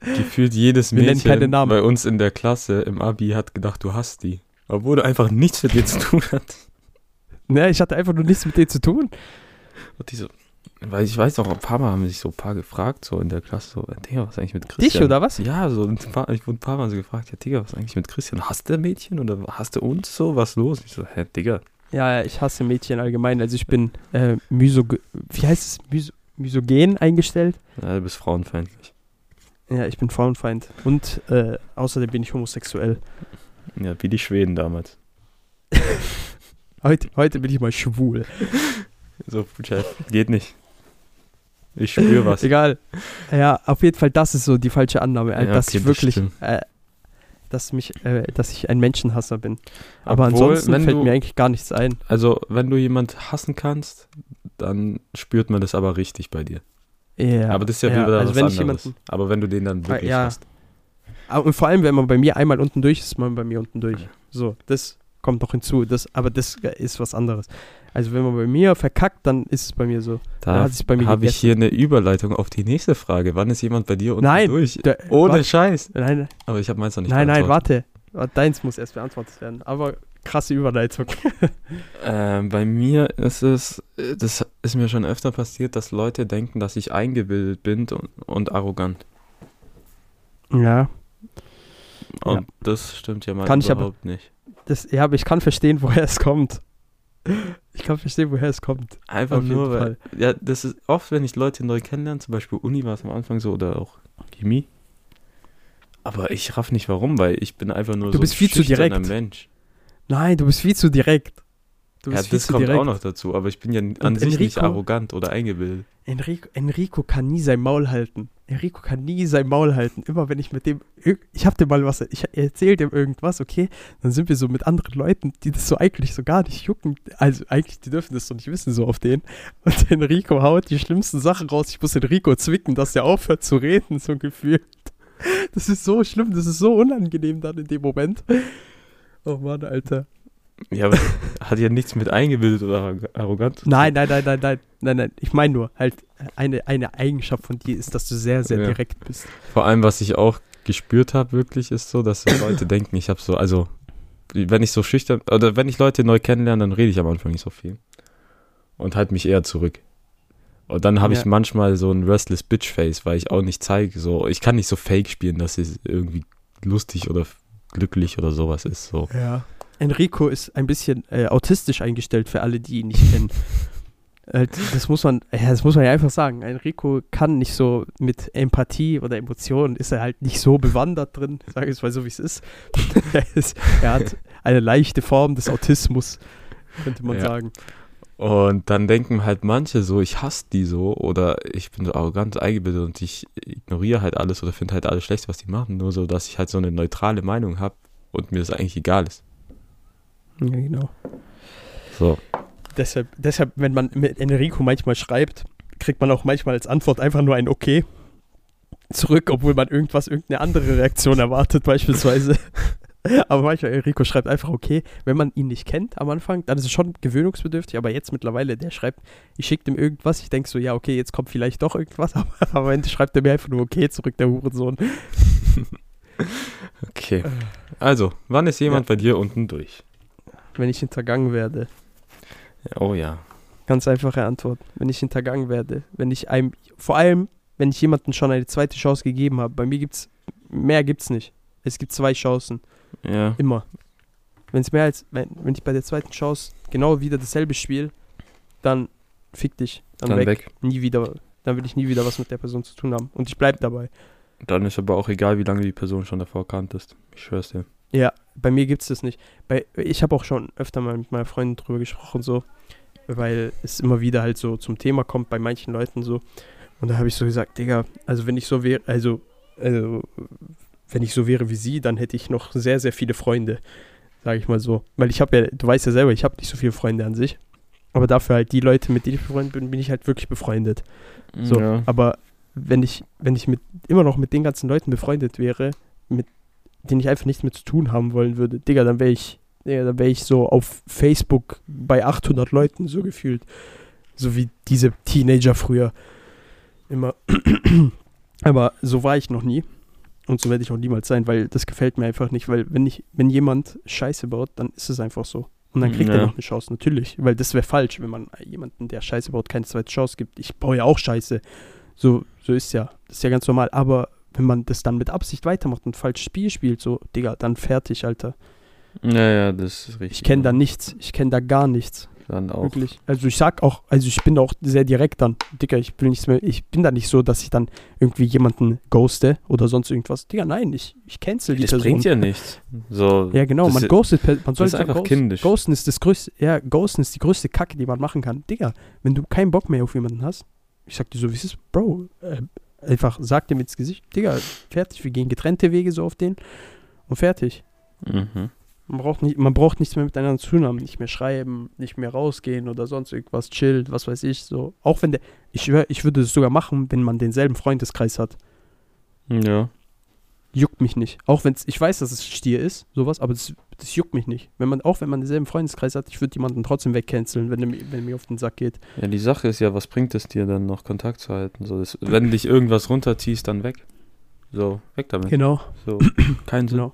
[SPEAKER 3] gefühlt jedes
[SPEAKER 2] Wir
[SPEAKER 3] Mädchen
[SPEAKER 2] Namen.
[SPEAKER 3] bei uns in der Klasse im Abi hat gedacht, du hast die. Obwohl du einfach nichts mit dir zu tun hat.
[SPEAKER 2] Ne, ich hatte einfach nur nichts mit denen zu tun.
[SPEAKER 3] Und die so, weil ich weiß noch, ein paar Mal haben sich so ein paar gefragt, so in der Klasse, so, Digga, was ist eigentlich mit Christian?
[SPEAKER 2] Dich oder was?
[SPEAKER 3] Ja, so ein paar, ich wurde ein paar Mal so gefragt, ja, Digga, was ist eigentlich mit Christian? Hast du Mädchen oder hast du uns so? Was los? Ich so, hä, Digga.
[SPEAKER 2] Ja, ich hasse Mädchen allgemein. Also ich bin äh, miso wie heißt es? Miso misogen eingestellt.
[SPEAKER 3] Ja, du bist frauenfeindlich.
[SPEAKER 2] Ja, ich bin Frauenfeind. Und äh, außerdem bin ich homosexuell.
[SPEAKER 3] Ja, wie die Schweden damals.
[SPEAKER 2] Heute, heute bin ich mal schwul.
[SPEAKER 3] So, Chef, geht nicht. Ich spüre was.
[SPEAKER 2] Egal. Ja, auf jeden Fall, das ist so die falsche Annahme,
[SPEAKER 3] Ja,
[SPEAKER 2] dass
[SPEAKER 3] okay,
[SPEAKER 2] ich wirklich, äh, dass mich, äh, dass ich ein Menschenhasser bin. Aber
[SPEAKER 3] Obwohl,
[SPEAKER 2] ansonsten fällt
[SPEAKER 3] du-
[SPEAKER 2] mir eigentlich gar nichts ein.
[SPEAKER 3] Also, wenn du jemand hassen kannst, dann spürt man das aber richtig bei dir.
[SPEAKER 2] Ja,
[SPEAKER 3] aber das ist ja,
[SPEAKER 2] ja,
[SPEAKER 3] wieder
[SPEAKER 2] also
[SPEAKER 3] was anderes.
[SPEAKER 2] jemanden,
[SPEAKER 3] aber wenn du den dann wirklich
[SPEAKER 2] ja.
[SPEAKER 3] hast.
[SPEAKER 2] Ah, Und vor allem, wenn man bei mir einmal unten durch ist, ist man bei mir unten durch. So, das kommt noch hinzu. Das, aber das ist was anderes. Also wenn man bei mir verkackt, dann ist es bei mir so. Da
[SPEAKER 3] habe ich hier eine Überleitung auf die nächste Frage. Wann ist jemand bei dir unten
[SPEAKER 2] Nein,
[SPEAKER 3] durch?
[SPEAKER 2] Da-
[SPEAKER 3] Ohne
[SPEAKER 2] warte,
[SPEAKER 3] Scheiß.
[SPEAKER 2] Nein,
[SPEAKER 3] Aber ich habe meins noch nicht
[SPEAKER 2] nein, nein, warte. Deins muss erst beantwortet werden. Aber krasse Überleitung.
[SPEAKER 3] Ähm, bei mir ist es, äh, das ist mir schon öfter passiert, dass Leute denken, dass ich eingebildet bin und, und arrogant.
[SPEAKER 2] Ja.
[SPEAKER 3] Und
[SPEAKER 2] Ja.
[SPEAKER 3] das stimmt ja mal
[SPEAKER 2] Kann ich aber-
[SPEAKER 3] überhaupt nicht.
[SPEAKER 2] Das, ja, aber ich kann verstehen, woher es kommt. Ich kann verstehen, woher es kommt.
[SPEAKER 3] Einfach
[SPEAKER 2] Auf
[SPEAKER 3] nur, weil, ja, das ist oft, wenn ich Leute neu kennenlerne, zum Beispiel Uni war es am Anfang so oder auch Chemie. Aber ich raff nicht warum, weil ich bin einfach nur
[SPEAKER 2] Du
[SPEAKER 3] so
[SPEAKER 2] bist viel zu direkt.
[SPEAKER 3] Mensch.
[SPEAKER 2] Nein, du bist viel zu direkt. Du
[SPEAKER 3] Ja,
[SPEAKER 2] bist
[SPEAKER 3] das kommt
[SPEAKER 2] direkt.
[SPEAKER 3] auch noch dazu, aber ich bin ja an sich nicht
[SPEAKER 2] Enrico-
[SPEAKER 3] arrogant oder eingebildet.
[SPEAKER 2] Enrico, Enrico kann nie sein Maul halten. Enrico kann nie sein Maul halten. Immer wenn ich mit dem, ich hab dem mal was, ich erzähl dem irgendwas, okay, dann sind wir so mit anderen Leuten, die das so eigentlich so gar nicht jucken. Also eigentlich, die dürfen das doch nicht wissen, so auf den. Und Enrico haut die schlimmsten Sachen raus. Ich muss Enrico zwicken, dass er aufhört zu reden, so gefühlt. Das ist so schlimm, das ist so unangenehm dann in dem Moment. Oh Mann, Alter.
[SPEAKER 3] Ja, aber hat ja nichts mit eingebildet oder arro- arrogant.
[SPEAKER 2] Nein, nein, nein, nein, nein, nein, nein. Ich meine nur, halt, eine, eine Eigenschaft von dir ist, dass du sehr, sehr
[SPEAKER 3] Ja.
[SPEAKER 2] direkt bist.
[SPEAKER 3] Vor allem, was ich auch gespürt habe, wirklich, ist so, dass Leute denken, ich habe so, also, wenn ich so schüchtern, oder wenn ich Leute neu kennenlerne, dann rede ich am Anfang nicht so viel. Und halte mich eher zurück. Und dann habe
[SPEAKER 2] Ja.
[SPEAKER 3] ich manchmal so ein restless bitch face, weil ich auch nicht zeige, so, ich kann nicht so fake spielen, dass es irgendwie lustig oder glücklich oder sowas ist, so.
[SPEAKER 2] Ja. Enrico ist ein bisschen äh, autistisch eingestellt für alle, die ihn nicht kennen. Äh, das muss man, ja, das muss man ja einfach sagen. Enrico kann nicht so mit Empathie oder Emotionen, ist er halt nicht so bewandert drin, sage ich es mal so, wie es ist. er, ist. er hat eine leichte Form des Autismus, könnte man
[SPEAKER 3] Ja.
[SPEAKER 2] sagen.
[SPEAKER 3] Und dann denken halt manche so, ich hasse die so oder ich bin so arrogant eingebildet und ich ignoriere halt alles oder finde halt alles schlecht, was die machen, nur so, dass ich halt so eine neutrale Meinung habe und mir das eigentlich egal ist.
[SPEAKER 2] Ja, genau.
[SPEAKER 3] So.
[SPEAKER 2] Deshalb, deshalb, wenn man mit Enrico manchmal schreibt, kriegt man auch manchmal als Antwort einfach nur ein Okay zurück, obwohl man irgendwas, irgendeine andere Reaktion erwartet, beispielsweise. Aber manchmal, Rico schreibt einfach okay, wenn man ihn nicht kennt am Anfang, dann ist es schon gewöhnungsbedürftig, aber jetzt mittlerweile, der schreibt, ich schicke dem irgendwas, ich denke so, ja, okay, jetzt kommt vielleicht doch irgendwas, aber am Ende schreibt er mir einfach nur okay zurück, der Hurensohn.
[SPEAKER 3] Okay. Also, wann ist jemand bei dir unten durch?
[SPEAKER 2] Wenn ich hintergangen werde.
[SPEAKER 3] Oh ja.
[SPEAKER 2] Ganz einfache Antwort. Wenn ich hintergangen werde. Wenn ich einem, vor allem, wenn ich jemandem schon eine zweite Chance gegeben habe. Bei mir gibt's, mehr gibt's nicht. Es gibt zwei Chancen.
[SPEAKER 3] Ja.
[SPEAKER 2] Immer. Wenn es mehr als, wenn, wenn ich bei der zweiten Chance genau wieder dasselbe spiele, dann fick dich. Dann,
[SPEAKER 3] Dann
[SPEAKER 2] weg.
[SPEAKER 3] weg.
[SPEAKER 2] Nie wieder. Dann will ich nie wieder was mit der Person zu tun haben. Und ich bleib dabei.
[SPEAKER 3] Dann ist aber auch egal, wie lange die Person schon davor kanntest. Ich schwör's dir.
[SPEAKER 2] Ja, bei mir gibt's das nicht. Bei, ich habe auch schon öfter mal mit meiner Freundin drüber gesprochen, so, weil es immer wieder halt so zum Thema kommt bei manchen Leuten so. Und da habe ich so gesagt, Digga, also wenn ich so wäre, also, also, wenn ich so wäre wie sie, dann hätte ich noch sehr, sehr viele Freunde, sage ich mal so. Weil ich habe ja, du weißt ja selber, ich habe nicht so viele Freunde an sich. Aber dafür halt die Leute, mit denen ich befreundet bin, bin ich halt wirklich befreundet. So,
[SPEAKER 3] Ja.
[SPEAKER 2] aber wenn ich, wenn ich mit, immer noch mit den ganzen Leuten befreundet wäre, mit denen ich einfach nichts mehr zu tun haben wollen würde, Digga, dann wäre ich, Digga, dann wäre ich so auf Facebook bei 800 Leuten so gefühlt. So wie diese Teenager früher. Immer. aber so war ich noch nie. Und so werde ich auch niemals sein, weil das gefällt mir einfach nicht, weil wenn ich, wenn jemand Scheiße baut, dann ist es einfach so. Und dann kriegt er
[SPEAKER 3] Ja.
[SPEAKER 2] noch eine Chance, natürlich. Weil das wäre falsch, wenn man jemanden, der Scheiße baut, keine zweite Chance gibt. Ich baue ja auch Scheiße. So, so ist ja. Das ist ja ganz normal. Aber wenn man das dann mit Absicht weitermacht und ein falsches Spiel spielt, so, Digga, dann fertig, Alter.
[SPEAKER 3] ja, ja, das ist richtig.
[SPEAKER 2] Ich kenne da nichts. Ich kenne da gar nichts.
[SPEAKER 3] Dann auch.
[SPEAKER 2] Wirklich. Also ich sag auch, also ich bin da auch sehr direkt dann. Digga, ich will nichts mehr. Ich bin da nicht so, dass ich dann irgendwie jemanden ghoste oder sonst irgendwas. Digga, nein, ich, ich cancel die
[SPEAKER 3] Das
[SPEAKER 2] Person.
[SPEAKER 3] bringt ja nichts. So,
[SPEAKER 2] Ja, genau,
[SPEAKER 3] das
[SPEAKER 2] man
[SPEAKER 3] ist-
[SPEAKER 2] ghostet, man sollte
[SPEAKER 3] einfach
[SPEAKER 2] ghosten.
[SPEAKER 3] kindisch.
[SPEAKER 2] Ghosten ist das größte, ja, ghosten ist die größte Kacke, die man machen kann. Digga, wenn du keinen Bock mehr auf jemanden hast, ich sag dir so, wie es ist, Bro, äh, einfach sag dem ins Gesicht, Digga, fertig, wir gehen getrennte Wege so auf den und fertig.
[SPEAKER 3] Mhm.
[SPEAKER 2] Man braucht, nicht, man braucht nichts mehr miteinander zu haben, nicht mehr schreiben, nicht mehr rausgehen oder sonst irgendwas, chillt, was weiß ich, so. Auch wenn der, ich ich würde es sogar machen, wenn man denselben Freundeskreis hat.
[SPEAKER 3] Ja.
[SPEAKER 2] Juckt mich nicht. Auch wenn es, ich weiß, dass es Stier ist, sowas, aber das, das juckt mich nicht. Wenn man, auch wenn man denselben Freundeskreis hat, ich würde jemanden trotzdem wegcanceln, wenn, er mir- wenn er mir auf den Sack geht.
[SPEAKER 3] Ja, die Sache ist ja, was bringt es dir dann noch Kontakt zu halten? So, das, wenn dich irgendwas runterziehst, dann weg. So, weg damit.
[SPEAKER 2] Genau,
[SPEAKER 3] So, kein Sinn.
[SPEAKER 2] genau.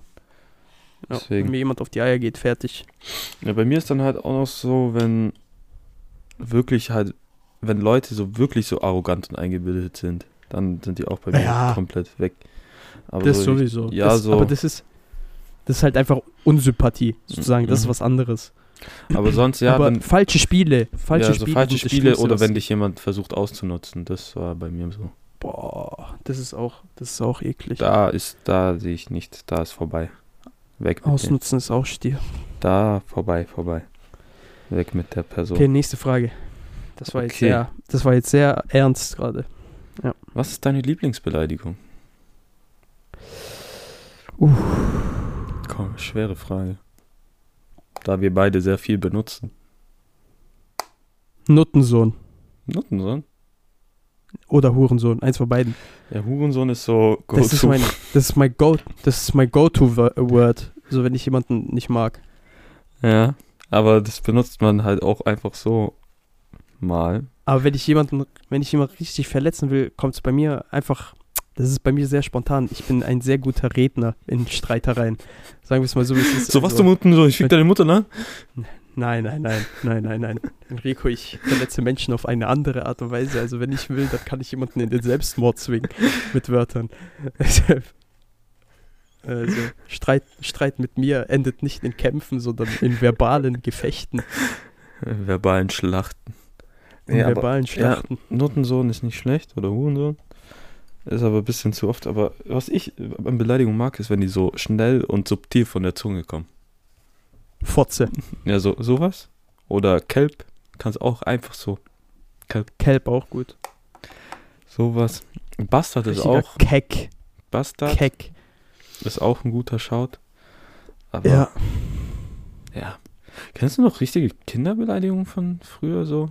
[SPEAKER 2] Ja, wenn mir jemand auf die Eier geht, fertig.
[SPEAKER 3] Ja, bei mir ist dann halt auch noch so, wenn wirklich halt, wenn Leute so wirklich so arrogant und eingebildet sind, dann sind die auch bei mir
[SPEAKER 2] Ja.
[SPEAKER 3] komplett weg. Aber
[SPEAKER 2] das
[SPEAKER 3] so,
[SPEAKER 2] sowieso.
[SPEAKER 3] ja,
[SPEAKER 2] das,
[SPEAKER 3] so-
[SPEAKER 2] Aber das ist, das ist halt einfach Unsympathie, sozusagen. Das ist
[SPEAKER 3] Mhm.
[SPEAKER 2] was anderes.
[SPEAKER 3] aber sonst ja,
[SPEAKER 2] aber
[SPEAKER 3] wenn,
[SPEAKER 2] falsche Spiele, falsche
[SPEAKER 3] ja, so
[SPEAKER 2] Spiele,
[SPEAKER 3] falsche
[SPEAKER 2] das
[SPEAKER 3] Spiele oder
[SPEAKER 2] was-
[SPEAKER 3] wenn dich jemand versucht auszunutzen, das war bei mir so.
[SPEAKER 2] Boah, das ist auch, das ist auch eklig.
[SPEAKER 3] Da ist, da sehe ich nicht, da ist vorbei. Weg mit.
[SPEAKER 2] Ausnutzen ist auch Stier.
[SPEAKER 3] Da, vorbei, vorbei. Weg mit der Person.
[SPEAKER 2] Okay, nächste Frage. Das war jetzt
[SPEAKER 3] Okay.
[SPEAKER 2] sehr, das war jetzt sehr ernst gerade.
[SPEAKER 3] Was ist deine Lieblingsbeleidigung?
[SPEAKER 2] Uff.
[SPEAKER 3] Komm, schwere Frage. Da wir beide sehr viel benutzen.
[SPEAKER 2] Nuttensohn
[SPEAKER 3] Nuttensohn?
[SPEAKER 2] oder Hurensohn, eins von beiden.
[SPEAKER 3] Ja, Hurensohn ist so
[SPEAKER 2] Das ist mein, das ist mein Go, das ist mein Go-to-Word. So wenn ich jemanden nicht mag.
[SPEAKER 3] Ja, aber das benutzt man halt auch einfach so mal.
[SPEAKER 2] Aber wenn ich jemanden, wenn ich jemanden richtig verletzen will, kommt es bei mir einfach. Das ist bei mir sehr spontan. Ich bin ein sehr guter Redner in Streitereien. Sagen wir es mal so, wie es ist.
[SPEAKER 3] So, was
[SPEAKER 2] Also-
[SPEAKER 3] du Mutten so, ich fick deine Mutter, ne?
[SPEAKER 2] Nein, nein, nein, nein, nein, nein. Enrico, ich verletze Menschen auf eine andere Art und Weise. Also wenn ich will, dann kann ich jemanden in den Selbstmord zwingen mit Wörtern. Also Streit, Streit mit mir endet nicht in Kämpfen, sondern in verbalen Gefechten,
[SPEAKER 3] Verbalen Schlachten.
[SPEAKER 2] in
[SPEAKER 3] Ja, aber-
[SPEAKER 2] verbalen Schlachten.
[SPEAKER 3] Nuttensohn ist nicht schlecht oder Hurensohn. Ist aber ein bisschen zu oft. Aber was ich an Beleidigung mag, ist, wenn die so schnell und subtil von der Zunge kommen.
[SPEAKER 2] Fotze,
[SPEAKER 3] Ja, so sowas. Oder Kelp. Kannst auch einfach so.
[SPEAKER 2] Kelp auch gut.
[SPEAKER 3] Sowas. Bastard ist
[SPEAKER 2] Richtiger
[SPEAKER 3] auch.
[SPEAKER 2] Keck,
[SPEAKER 3] Bastard
[SPEAKER 2] Keck.
[SPEAKER 3] ist auch ein guter Shout. Aber
[SPEAKER 2] Ja,
[SPEAKER 3] ja. Kennst du noch richtige Kinderbeleidigungen von früher so?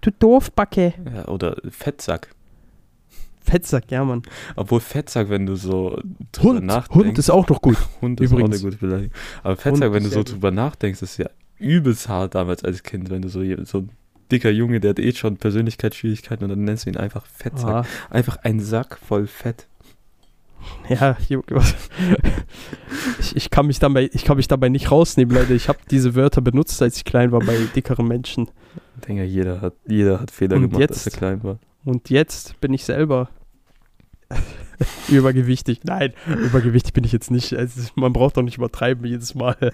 [SPEAKER 2] du Doofbacke.
[SPEAKER 3] Ja, oder Fettsack.
[SPEAKER 2] Fettsack, ja, Mann.
[SPEAKER 3] Obwohl Fettsack, wenn du so drüber
[SPEAKER 2] Hund,
[SPEAKER 3] nachdenkst.
[SPEAKER 2] Hund ist auch noch gut.
[SPEAKER 3] Hund ist
[SPEAKER 2] übrigens.
[SPEAKER 3] auch eine gute Beleidigung. Aber Fettsack,
[SPEAKER 2] Hund
[SPEAKER 3] wenn du so drüber nachdenkst, ist ja übelst hart damals als Kind, wenn du so, so ein dicker Junge, der hat eh schon Persönlichkeitsschwierigkeiten und dann nennst du ihn einfach Fettsack.
[SPEAKER 2] Ah,
[SPEAKER 3] Einfach ein Sack voll Fett.
[SPEAKER 2] ja, ich, ich, kann mich dabei, ich kann mich dabei nicht rausnehmen, Leute. Ich habe diese Wörter benutzt, als ich klein war bei dickeren Menschen.
[SPEAKER 3] Ich denke, jeder hat, jeder hat Fehler
[SPEAKER 2] Und
[SPEAKER 3] gemacht,
[SPEAKER 2] jetzt?
[SPEAKER 3] als er klein war.
[SPEAKER 2] Und jetzt bin ich selber übergewichtig. Nein, übergewichtig bin ich jetzt nicht. Also, man braucht doch nicht übertreiben jedes Mal.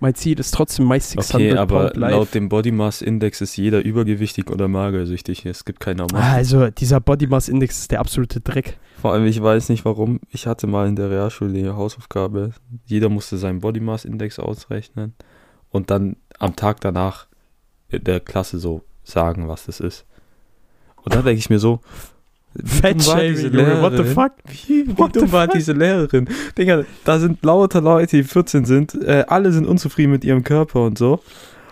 [SPEAKER 2] mein Ziel ist trotzdem meist 600
[SPEAKER 3] Okay, aber laut dem Body Mass Index ist jeder übergewichtig oder magersüchtig. Es gibt keine
[SPEAKER 2] Ah,
[SPEAKER 3] Masse.
[SPEAKER 2] also dieser Body Mass Index ist der absolute Dreck.
[SPEAKER 3] Vor allem, ich weiß nicht warum. Ich hatte mal in der Realschule die Hausaufgabe. Jeder musste seinen Body Mass Index ausrechnen und dann am Tag danach in der Klasse so sagen, was das ist. Und da denke ich mir so,
[SPEAKER 2] Fettshaming, Junge, what the fuck?
[SPEAKER 3] Wie, wie dumm war
[SPEAKER 2] fuck?
[SPEAKER 3] diese Lehrerin? Digga, da sind lauter Leute, die 14 sind, äh, alle sind unzufrieden mit ihrem Körper und so.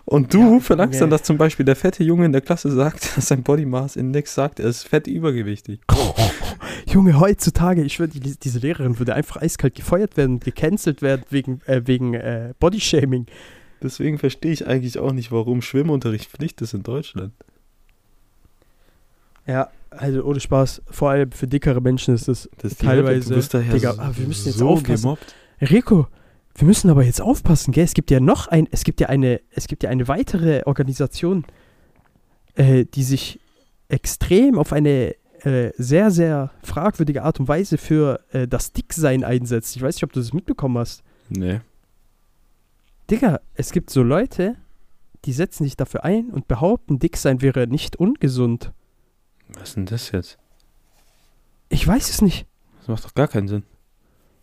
[SPEAKER 3] Und du
[SPEAKER 2] Ja,
[SPEAKER 3] verlangst dann, dass zum Beispiel der fette Junge in der Klasse sagt, dass sein Body Mass Index sagt, er ist fett übergewichtig.
[SPEAKER 2] Junge, heutzutage, ich würde, die- diese Lehrerin würde einfach eiskalt gefeuert werden, gecancelt werden wegen, äh, wegen äh, Bodyshaming.
[SPEAKER 3] Deswegen verstehe ich eigentlich auch nicht, warum Schwimmunterricht Pflicht ist in Deutschland.
[SPEAKER 2] Ja, also ohne Spaß, vor allem für dickere Menschen ist es
[SPEAKER 3] Das
[SPEAKER 2] Teilweise.
[SPEAKER 3] Du bist daher
[SPEAKER 2] Digga,
[SPEAKER 3] so,
[SPEAKER 2] wir müssen jetzt
[SPEAKER 3] so
[SPEAKER 2] aufpassen.
[SPEAKER 3] gemobbt.
[SPEAKER 2] Rico, wir müssen aber jetzt aufpassen, gell? Es gibt ja noch ein, es gibt ja eine, es gibt ja eine weitere Organisation, äh, die sich extrem auf eine äh, sehr, sehr fragwürdige Art und Weise für äh, das Dicksein einsetzt. Ich weiß nicht, ob du das mitbekommen hast.
[SPEAKER 3] Nee.
[SPEAKER 2] Digga, es gibt so Leute, die setzen sich dafür ein und behaupten, Dicksein wäre nicht ungesund.
[SPEAKER 3] Was ist denn das jetzt?
[SPEAKER 2] Ich weiß es nicht.
[SPEAKER 3] Das macht doch gar keinen Sinn.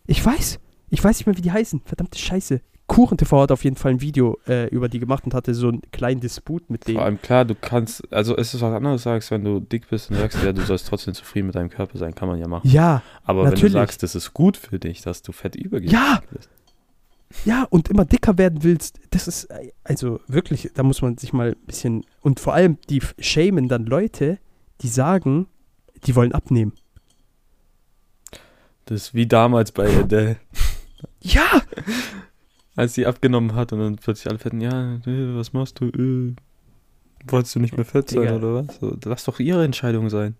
[SPEAKER 2] Ich weiß. Ich weiß nicht mehr, wie die heißen. Verdammte Scheiße. Kuchen TV hat auf jeden Fall ein Video äh, über die gemacht und hatte so einen kleinen Disput mit
[SPEAKER 3] Vor
[SPEAKER 2] denen.
[SPEAKER 3] allem klar, du kannst, also es ist was anderes, sagst, wenn du dick bist und sagst, ja, du sollst trotzdem zufrieden mit deinem Körper sein, kann man ja machen.
[SPEAKER 2] Ja,
[SPEAKER 3] Aber wenn
[SPEAKER 2] natürlich.
[SPEAKER 3] du sagst, das ist gut für dich, dass du fett übergewichtig
[SPEAKER 2] Ja!
[SPEAKER 3] bist.
[SPEAKER 2] ja, und immer dicker werden willst, das ist, äh, also wirklich, da muss man sich mal ein bisschen, und vor allem, die shamen dann Leute, die sagen, die wollen abnehmen.
[SPEAKER 3] Das ist wie damals bei Adele,
[SPEAKER 2] Ja!
[SPEAKER 3] als sie abgenommen hat und dann plötzlich alle fetten, ja, äh, was machst du? Äh, wolltest du nicht mehr fett sein
[SPEAKER 2] Digga.
[SPEAKER 3] oder was? So, lass doch ihre Entscheidung sein.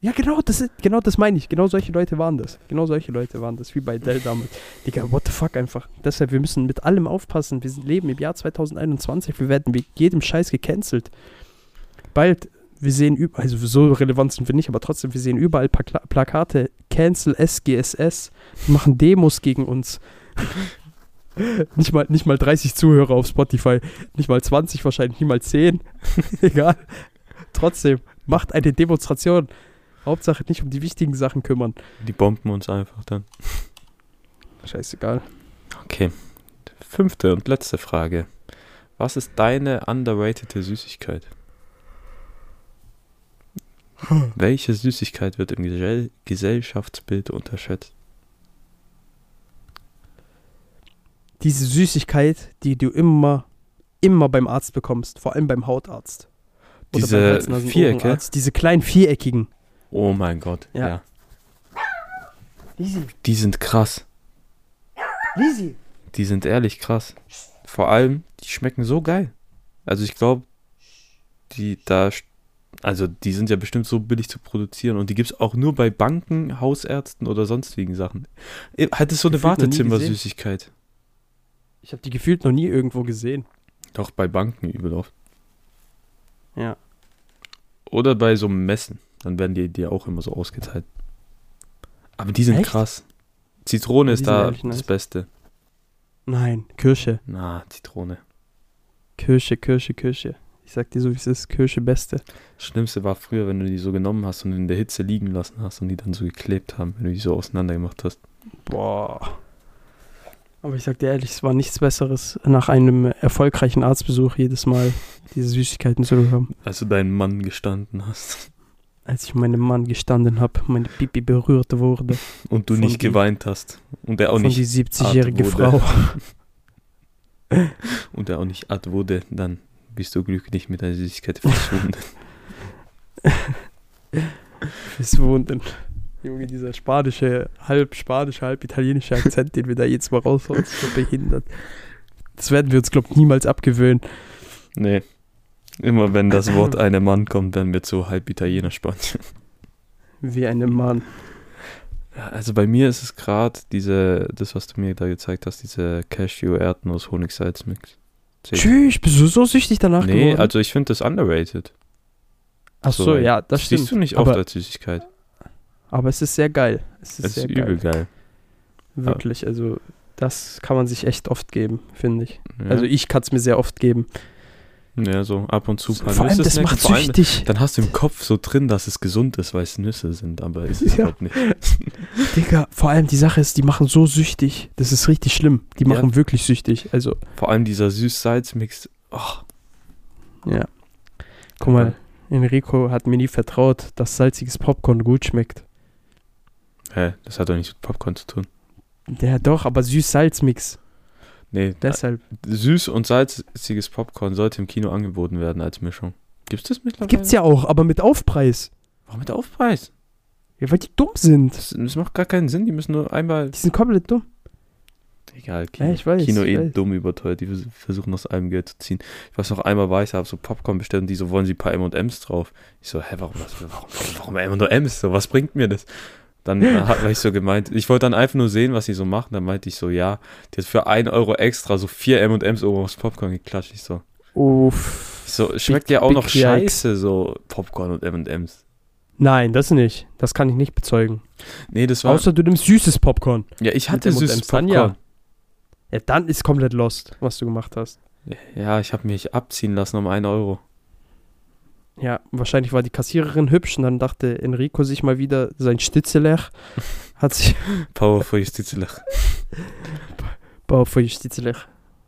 [SPEAKER 2] Ja, genau, das ist, genau das meine ich. Genau solche Leute waren das. Genau solche Leute waren das, wie bei Dell damals. Digga, what the fuck einfach. Deshalb, wir müssen mit allem aufpassen. Wir leben im Jahr 2021. Wir werden wegen jedem Scheiß gecancelt. Bald, wir sehen überall, also so relevant sind wir nicht, aber trotzdem, wir sehen überall Pla Plakate. Cancel SGSS. Machen Demos gegen uns. nicht, mal, nicht mal 30 Zuhörer auf Spotify. Nicht mal 20 wahrscheinlich, nicht mal 10. Egal. Trotzdem, macht eine Demonstration. Hauptsache nicht um die wichtigen Sachen kümmern.
[SPEAKER 3] Die bomben uns einfach dann.
[SPEAKER 2] Scheißegal.
[SPEAKER 3] Okay. Fünfte und letzte Frage. Was ist deine underratede Süßigkeit? Welche Süßigkeit wird im Gesell Gesellschaftsbild unterschätzt?
[SPEAKER 2] Diese Süßigkeit, die du immer, immer beim Arzt bekommst, vor allem beim Hautarzt. Oder
[SPEAKER 3] Diese
[SPEAKER 2] beim
[SPEAKER 3] Vierecke?
[SPEAKER 2] Diese kleinen viereckigen.
[SPEAKER 3] Oh mein Gott.
[SPEAKER 2] Ja.
[SPEAKER 3] ja.
[SPEAKER 2] Lisi,
[SPEAKER 3] Die sind krass.
[SPEAKER 2] Lisi.
[SPEAKER 3] Die sind ehrlich krass. Vor allem, die schmecken so geil. Also ich glaube, die da, also die sind ja bestimmt so billig zu produzieren und die gibt es auch nur bei Banken, Hausärzten oder sonstigen Sachen. Eh, Halt ist so eine Wartezimmer-Süßigkeit.
[SPEAKER 2] Ich habe die gefühlt noch nie irgendwo gesehen.
[SPEAKER 3] Doch, bei Banken übel oft.
[SPEAKER 2] Ja.
[SPEAKER 3] Oder bei so Messen. Dann werden die dir auch immer so ausgeteilt. Aber die sind
[SPEAKER 2] Echt?
[SPEAKER 3] krass. Zitrone ist da das
[SPEAKER 2] nice.
[SPEAKER 3] Beste.
[SPEAKER 2] Nein, Kirsche.
[SPEAKER 3] Na, Zitrone.
[SPEAKER 2] Kirsche, Kirsche, Kirsche. Ich sag dir so, wie es ist. Kirsche Beste.
[SPEAKER 3] Schlimmste war früher, wenn du die so genommen hast und in der Hitze liegen lassen hast und die dann so geklebt haben, wenn du die so auseinander gemacht hast.
[SPEAKER 2] Boah. Aber ich sag dir ehrlich, es war nichts Besseres, nach einem erfolgreichen Arztbesuch jedes Mal diese Süßigkeiten zu bekommen.
[SPEAKER 3] Als du deinen Mann gestanden hast
[SPEAKER 2] Als ich meinem Mann gestanden habe, meine Pipi berührt wurde.
[SPEAKER 3] und du
[SPEAKER 2] Von
[SPEAKER 3] nicht
[SPEAKER 2] die-
[SPEAKER 3] geweint hast und er auch
[SPEAKER 2] von
[SPEAKER 3] nicht
[SPEAKER 2] die 70-jährige
[SPEAKER 3] Art wurde.
[SPEAKER 2] Frau.
[SPEAKER 3] und er auch nicht art wurde, dann bist du glücklich mit deiner Süßigkeit verschwunden.
[SPEAKER 2] In. Junge, dieser spanische, halb spanische, halb italienische Akzent, den wir da jetzt mal raushauen, ist so behindert. Das werden wir uns, glaube ich, niemals abgewöhnen.
[SPEAKER 3] Nee. Immer wenn das Wort einem Mann kommt, werden wir zu halb Italiener Spanisch.
[SPEAKER 2] Wie ein Mann.
[SPEAKER 3] Also bei mir ist es gerade diese, das, was du mir da gezeigt hast, diese Cashew-Erdnuss-Honig-Salz-Mix.
[SPEAKER 2] Tschüss, bist du so süchtig danach
[SPEAKER 3] Nee,
[SPEAKER 2] geworden?
[SPEAKER 3] also ich finde das underrated.
[SPEAKER 2] Ach so,
[SPEAKER 3] weil
[SPEAKER 2] ja, das stimmt.
[SPEAKER 3] Siehst du nicht oft
[SPEAKER 2] aber,
[SPEAKER 3] als Süßigkeit.
[SPEAKER 2] aber es ist sehr geil. Es ist
[SPEAKER 3] Das ist übel
[SPEAKER 2] geil.
[SPEAKER 3] geil.
[SPEAKER 2] Wirklich, also das kann man sich echt oft geben, finde ich.
[SPEAKER 3] Ja.
[SPEAKER 2] Also ich kann es mir sehr oft geben.
[SPEAKER 3] Ja, so ab und zu ein paar
[SPEAKER 2] Vor allem,
[SPEAKER 3] Nüsse
[SPEAKER 2] das
[SPEAKER 3] snacken.
[SPEAKER 2] macht
[SPEAKER 3] Vor allem,
[SPEAKER 2] süchtig.
[SPEAKER 3] Dann hast du im Kopf so drin, dass es gesund ist, weil es Nüsse sind, aber ist es
[SPEAKER 2] Ja.
[SPEAKER 3] halt nicht.
[SPEAKER 2] Digga, vor allem die Sache ist, die machen so süchtig. Das ist richtig schlimm. Die
[SPEAKER 3] Ja.
[SPEAKER 2] machen wirklich süchtig. Also,
[SPEAKER 3] Vor allem dieser Süß-Salz-Mix. Oh,
[SPEAKER 2] ja. Guck mal, Enrico hat mir nie vertraut, dass salziges Popcorn gut schmeckt.
[SPEAKER 3] hä, das hat doch nichts mit Popcorn zu tun.
[SPEAKER 2] Ja, doch, aber Süß-Salz-Mix.
[SPEAKER 3] Nee,
[SPEAKER 2] Deshalb.
[SPEAKER 3] süß und salziges Popcorn sollte im Kino angeboten werden als Mischung. Gibt's das mittlerweile?
[SPEAKER 2] Gibt's ja auch, aber mit Aufpreis.
[SPEAKER 3] Warum mit Aufpreis?
[SPEAKER 2] Ja, weil die dumm sind.
[SPEAKER 3] Das, das macht gar keinen Sinn. Die müssen nur einmal.
[SPEAKER 2] Die sind komplett dumm.
[SPEAKER 3] Egal, Kino,
[SPEAKER 2] Ja, ich weiß,
[SPEAKER 3] Kino
[SPEAKER 2] ich
[SPEAKER 3] eh
[SPEAKER 2] weiß.
[SPEAKER 3] dumm überteuert. Die vers- versuchen aus allem Geld zu ziehen. Ich weiß noch einmal war ich, habe so Popcorn bestellt und die so wollen sie ein paar M&M's drauf. Ich so, hä, warum, warum, warum M&M's? So, was bringt mir das? Dann äh, hat ich so gemeint, ich wollte dann einfach nur sehen, was sie so machen. Dann meinte ich so, ja, die hat für 1 Euro extra so vier M&M's oben aufs Popcorn geklatscht. Ich so,
[SPEAKER 2] Uff.
[SPEAKER 3] ich so schmeckt ja auch
[SPEAKER 2] big
[SPEAKER 3] noch
[SPEAKER 2] yikes.
[SPEAKER 3] scheiße, so Popcorn und M&M's.
[SPEAKER 2] Nein, das nicht. Das kann ich nicht bezeugen.
[SPEAKER 3] Nee, das war,
[SPEAKER 2] Außer du nimmst süßes Popcorn.
[SPEAKER 3] ja, ich hatte süßes
[SPEAKER 2] dann
[SPEAKER 3] Popcorn.
[SPEAKER 2] ja. Ja, dann ist komplett lost, was du gemacht hast.
[SPEAKER 3] Ja, ich habe mich abziehen lassen um 1 Euro.
[SPEAKER 2] Ja, wahrscheinlich war die Kassiererin hübsch und dann dachte Enrico sich mal wieder sein Stitzeler. Hat sich.
[SPEAKER 3] Power für Justizlech.
[SPEAKER 2] Bau für Stitzeler.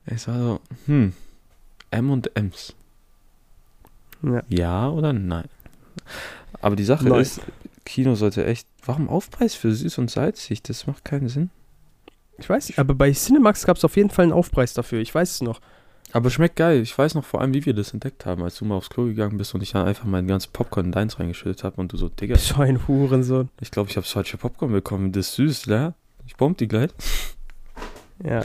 [SPEAKER 3] Es war so, hm, M&M's.
[SPEAKER 2] Ja.
[SPEAKER 3] Ja oder nein? Aber die Sache
[SPEAKER 2] Nein.
[SPEAKER 3] ist, Kino sollte echt, warum Aufpreis für süß und salzig? Das macht keinen Sinn.
[SPEAKER 2] Ich weiß nicht, aber bei Cinemax gab es auf jeden Fall einen Aufpreis dafür. Ich weiß es noch.
[SPEAKER 3] Aber schmeckt geil. Ich weiß noch vor allem, wie wir das entdeckt haben, als du mal aufs Klo gegangen bist und ich dann einfach meinen ganzen Popcorn in deins reingeschüttet habe und du so, Digga,
[SPEAKER 2] So ein Hurensohn.
[SPEAKER 3] ich glaube, ich habe falsche Popcorn bekommen. Das ist süß, ja? Ich bomb die gleich.
[SPEAKER 2] Ja.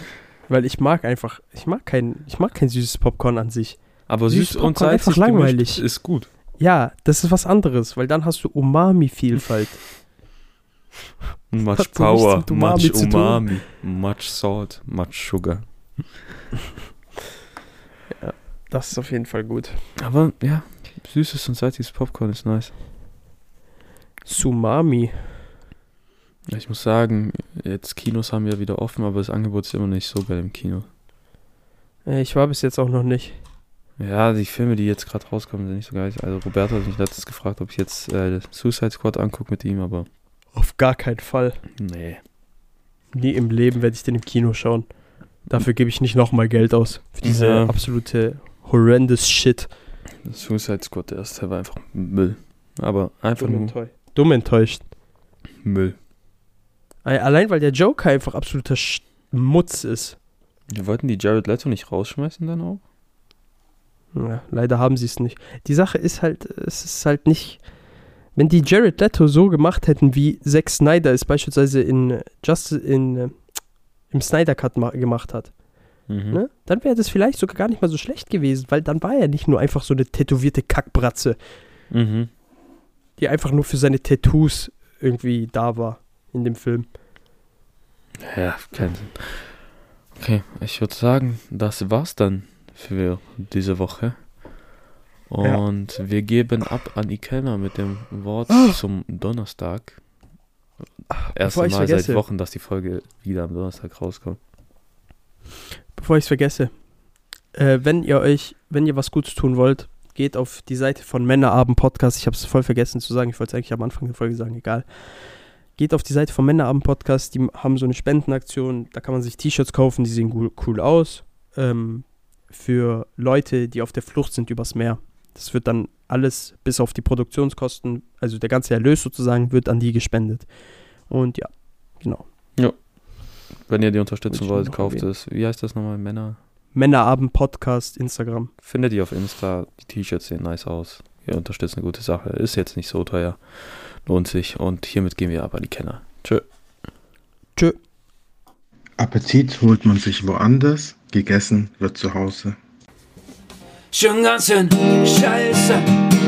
[SPEAKER 2] Weil ich mag einfach, ich mag kein, ich mag kein süßes Popcorn an sich.
[SPEAKER 3] Aber
[SPEAKER 2] Süßes
[SPEAKER 3] süß und
[SPEAKER 2] einfach
[SPEAKER 3] salzig gemischt
[SPEAKER 2] langweilig.
[SPEAKER 3] ist gut.
[SPEAKER 2] Ja, das ist was anderes, weil dann hast du Umami-Vielfalt.
[SPEAKER 3] Much Power,
[SPEAKER 2] Umami
[SPEAKER 3] much. Umami, much Salt, much Sugar.
[SPEAKER 2] Das ist auf jeden Fall gut.
[SPEAKER 3] Aber ja, süßes und salziges Popcorn ist nice.
[SPEAKER 2] Sumami.
[SPEAKER 3] Ja, ich muss sagen, jetzt Kinos haben wir wieder offen, aber das Angebot ist immer nicht so geil im Kino.
[SPEAKER 2] Äh, Ich war bis jetzt auch noch nicht.
[SPEAKER 3] Ja, die Filme, die jetzt gerade rauskommen, sind nicht so geil. Also Roberto hat mich letztens gefragt, ob ich jetzt äh, Suicide Squad angucke mit ihm, aber
[SPEAKER 2] Auf gar keinen Fall.
[SPEAKER 3] nee.
[SPEAKER 2] Nie im Leben werde ich den im Kino schauen. Dafür gebe ich nicht nochmal Geld aus. Für diese
[SPEAKER 3] Ja.
[SPEAKER 2] absolute horrendous Shit.
[SPEAKER 3] Suicide Squad, der erste war einfach Müll. Aber einfach
[SPEAKER 2] Dumm,
[SPEAKER 3] nur
[SPEAKER 2] enttäuscht. Dumm enttäuscht.
[SPEAKER 3] Müll.
[SPEAKER 2] Allein weil der Joker einfach absoluter Schmutz ist.
[SPEAKER 3] Wir wollten die Jared Leto nicht rausschmeißen dann auch?
[SPEAKER 2] Ja, leider haben sie es nicht. Die Sache ist halt, es ist halt nicht. Wenn die Jared Leto so gemacht hätten, wie Zack Snyder es beispielsweise in Justice in äh, im Snyder Cut ma- gemacht hat,
[SPEAKER 3] Mhm.
[SPEAKER 2] ne? dann wäre das vielleicht sogar gar nicht mal so schlecht gewesen, weil dann war er nicht nur einfach so eine tätowierte Kackbratze,
[SPEAKER 3] Mhm.
[SPEAKER 2] die einfach nur für seine Tattoos irgendwie da war in dem Film.
[SPEAKER 3] Ja, keinen Sinn. Okay, ich würde sagen, das war's dann für diese Woche.
[SPEAKER 2] Ja.
[SPEAKER 3] Und wir geben ab an Ikenna mit dem Wort zum Donnerstag. Erste
[SPEAKER 2] bevor ich's
[SPEAKER 3] Mal
[SPEAKER 2] vergesse.
[SPEAKER 3] seit Wochen, dass die Folge wieder am Donnerstag rauskommt.
[SPEAKER 2] Bevor ich es vergesse, äh, wenn ihr euch, wenn ihr was Gutes tun wollt, geht auf die Seite von Männerabend Podcast. Ich habe es voll vergessen zu sagen. Ich wollte es eigentlich am Anfang der Folge sagen, egal. Geht auf die Seite von Männerabend Podcast. Die haben so eine Spendenaktion. Da kann man sich T-Shirts kaufen, die sehen cool, aus. Ähm, für Leute, die auf der Flucht sind übers Meer. Das wird dann alles bis auf die Produktionskosten, also der ganze Erlös sozusagen, wird an die gespendet. Und ja, genau.
[SPEAKER 3] Wenn ihr die unterstützen wollt, kauft
[SPEAKER 2] erwähnen.
[SPEAKER 3] es. Wie heißt das nochmal? Männer?
[SPEAKER 2] Männerabend Podcast, Instagram.
[SPEAKER 3] Findet ihr auf Insta. Die T-Shirts sehen nice aus.
[SPEAKER 4] Ihr unterstützt eine gute Sache. Ist jetzt nicht so teuer. Lohnt sich. Und hiermit gehen wir aber an die Kenner. Tschö.
[SPEAKER 2] Tschö.
[SPEAKER 5] Appetit holt man sich woanders, gegessen wird zu Hause.
[SPEAKER 1] Schon ganz schön scheiße,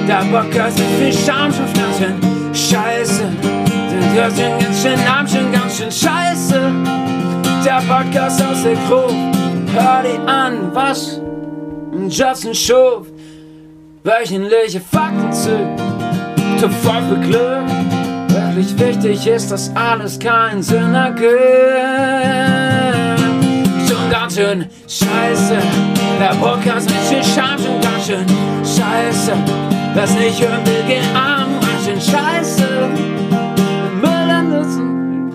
[SPEAKER 1] der Bock hat mit viel Scham schon Pflanzen. Scheiße, den hört den ganz schön Namen schon ganz schön scheiße. Der Podcast aus der Crew, hör die an, was Justin schuf. Wöchentliche Fakten zu, zu voll für Glück. Wirklich wichtig ist, dass alles keinen Sinn ergibt. Schon ganz schön scheiße, der Podcast mit viel Scham schon ganz schön scheiße. Wer's nicht hören will, geh an, ganz schön scheiße. Müll an Nutzen,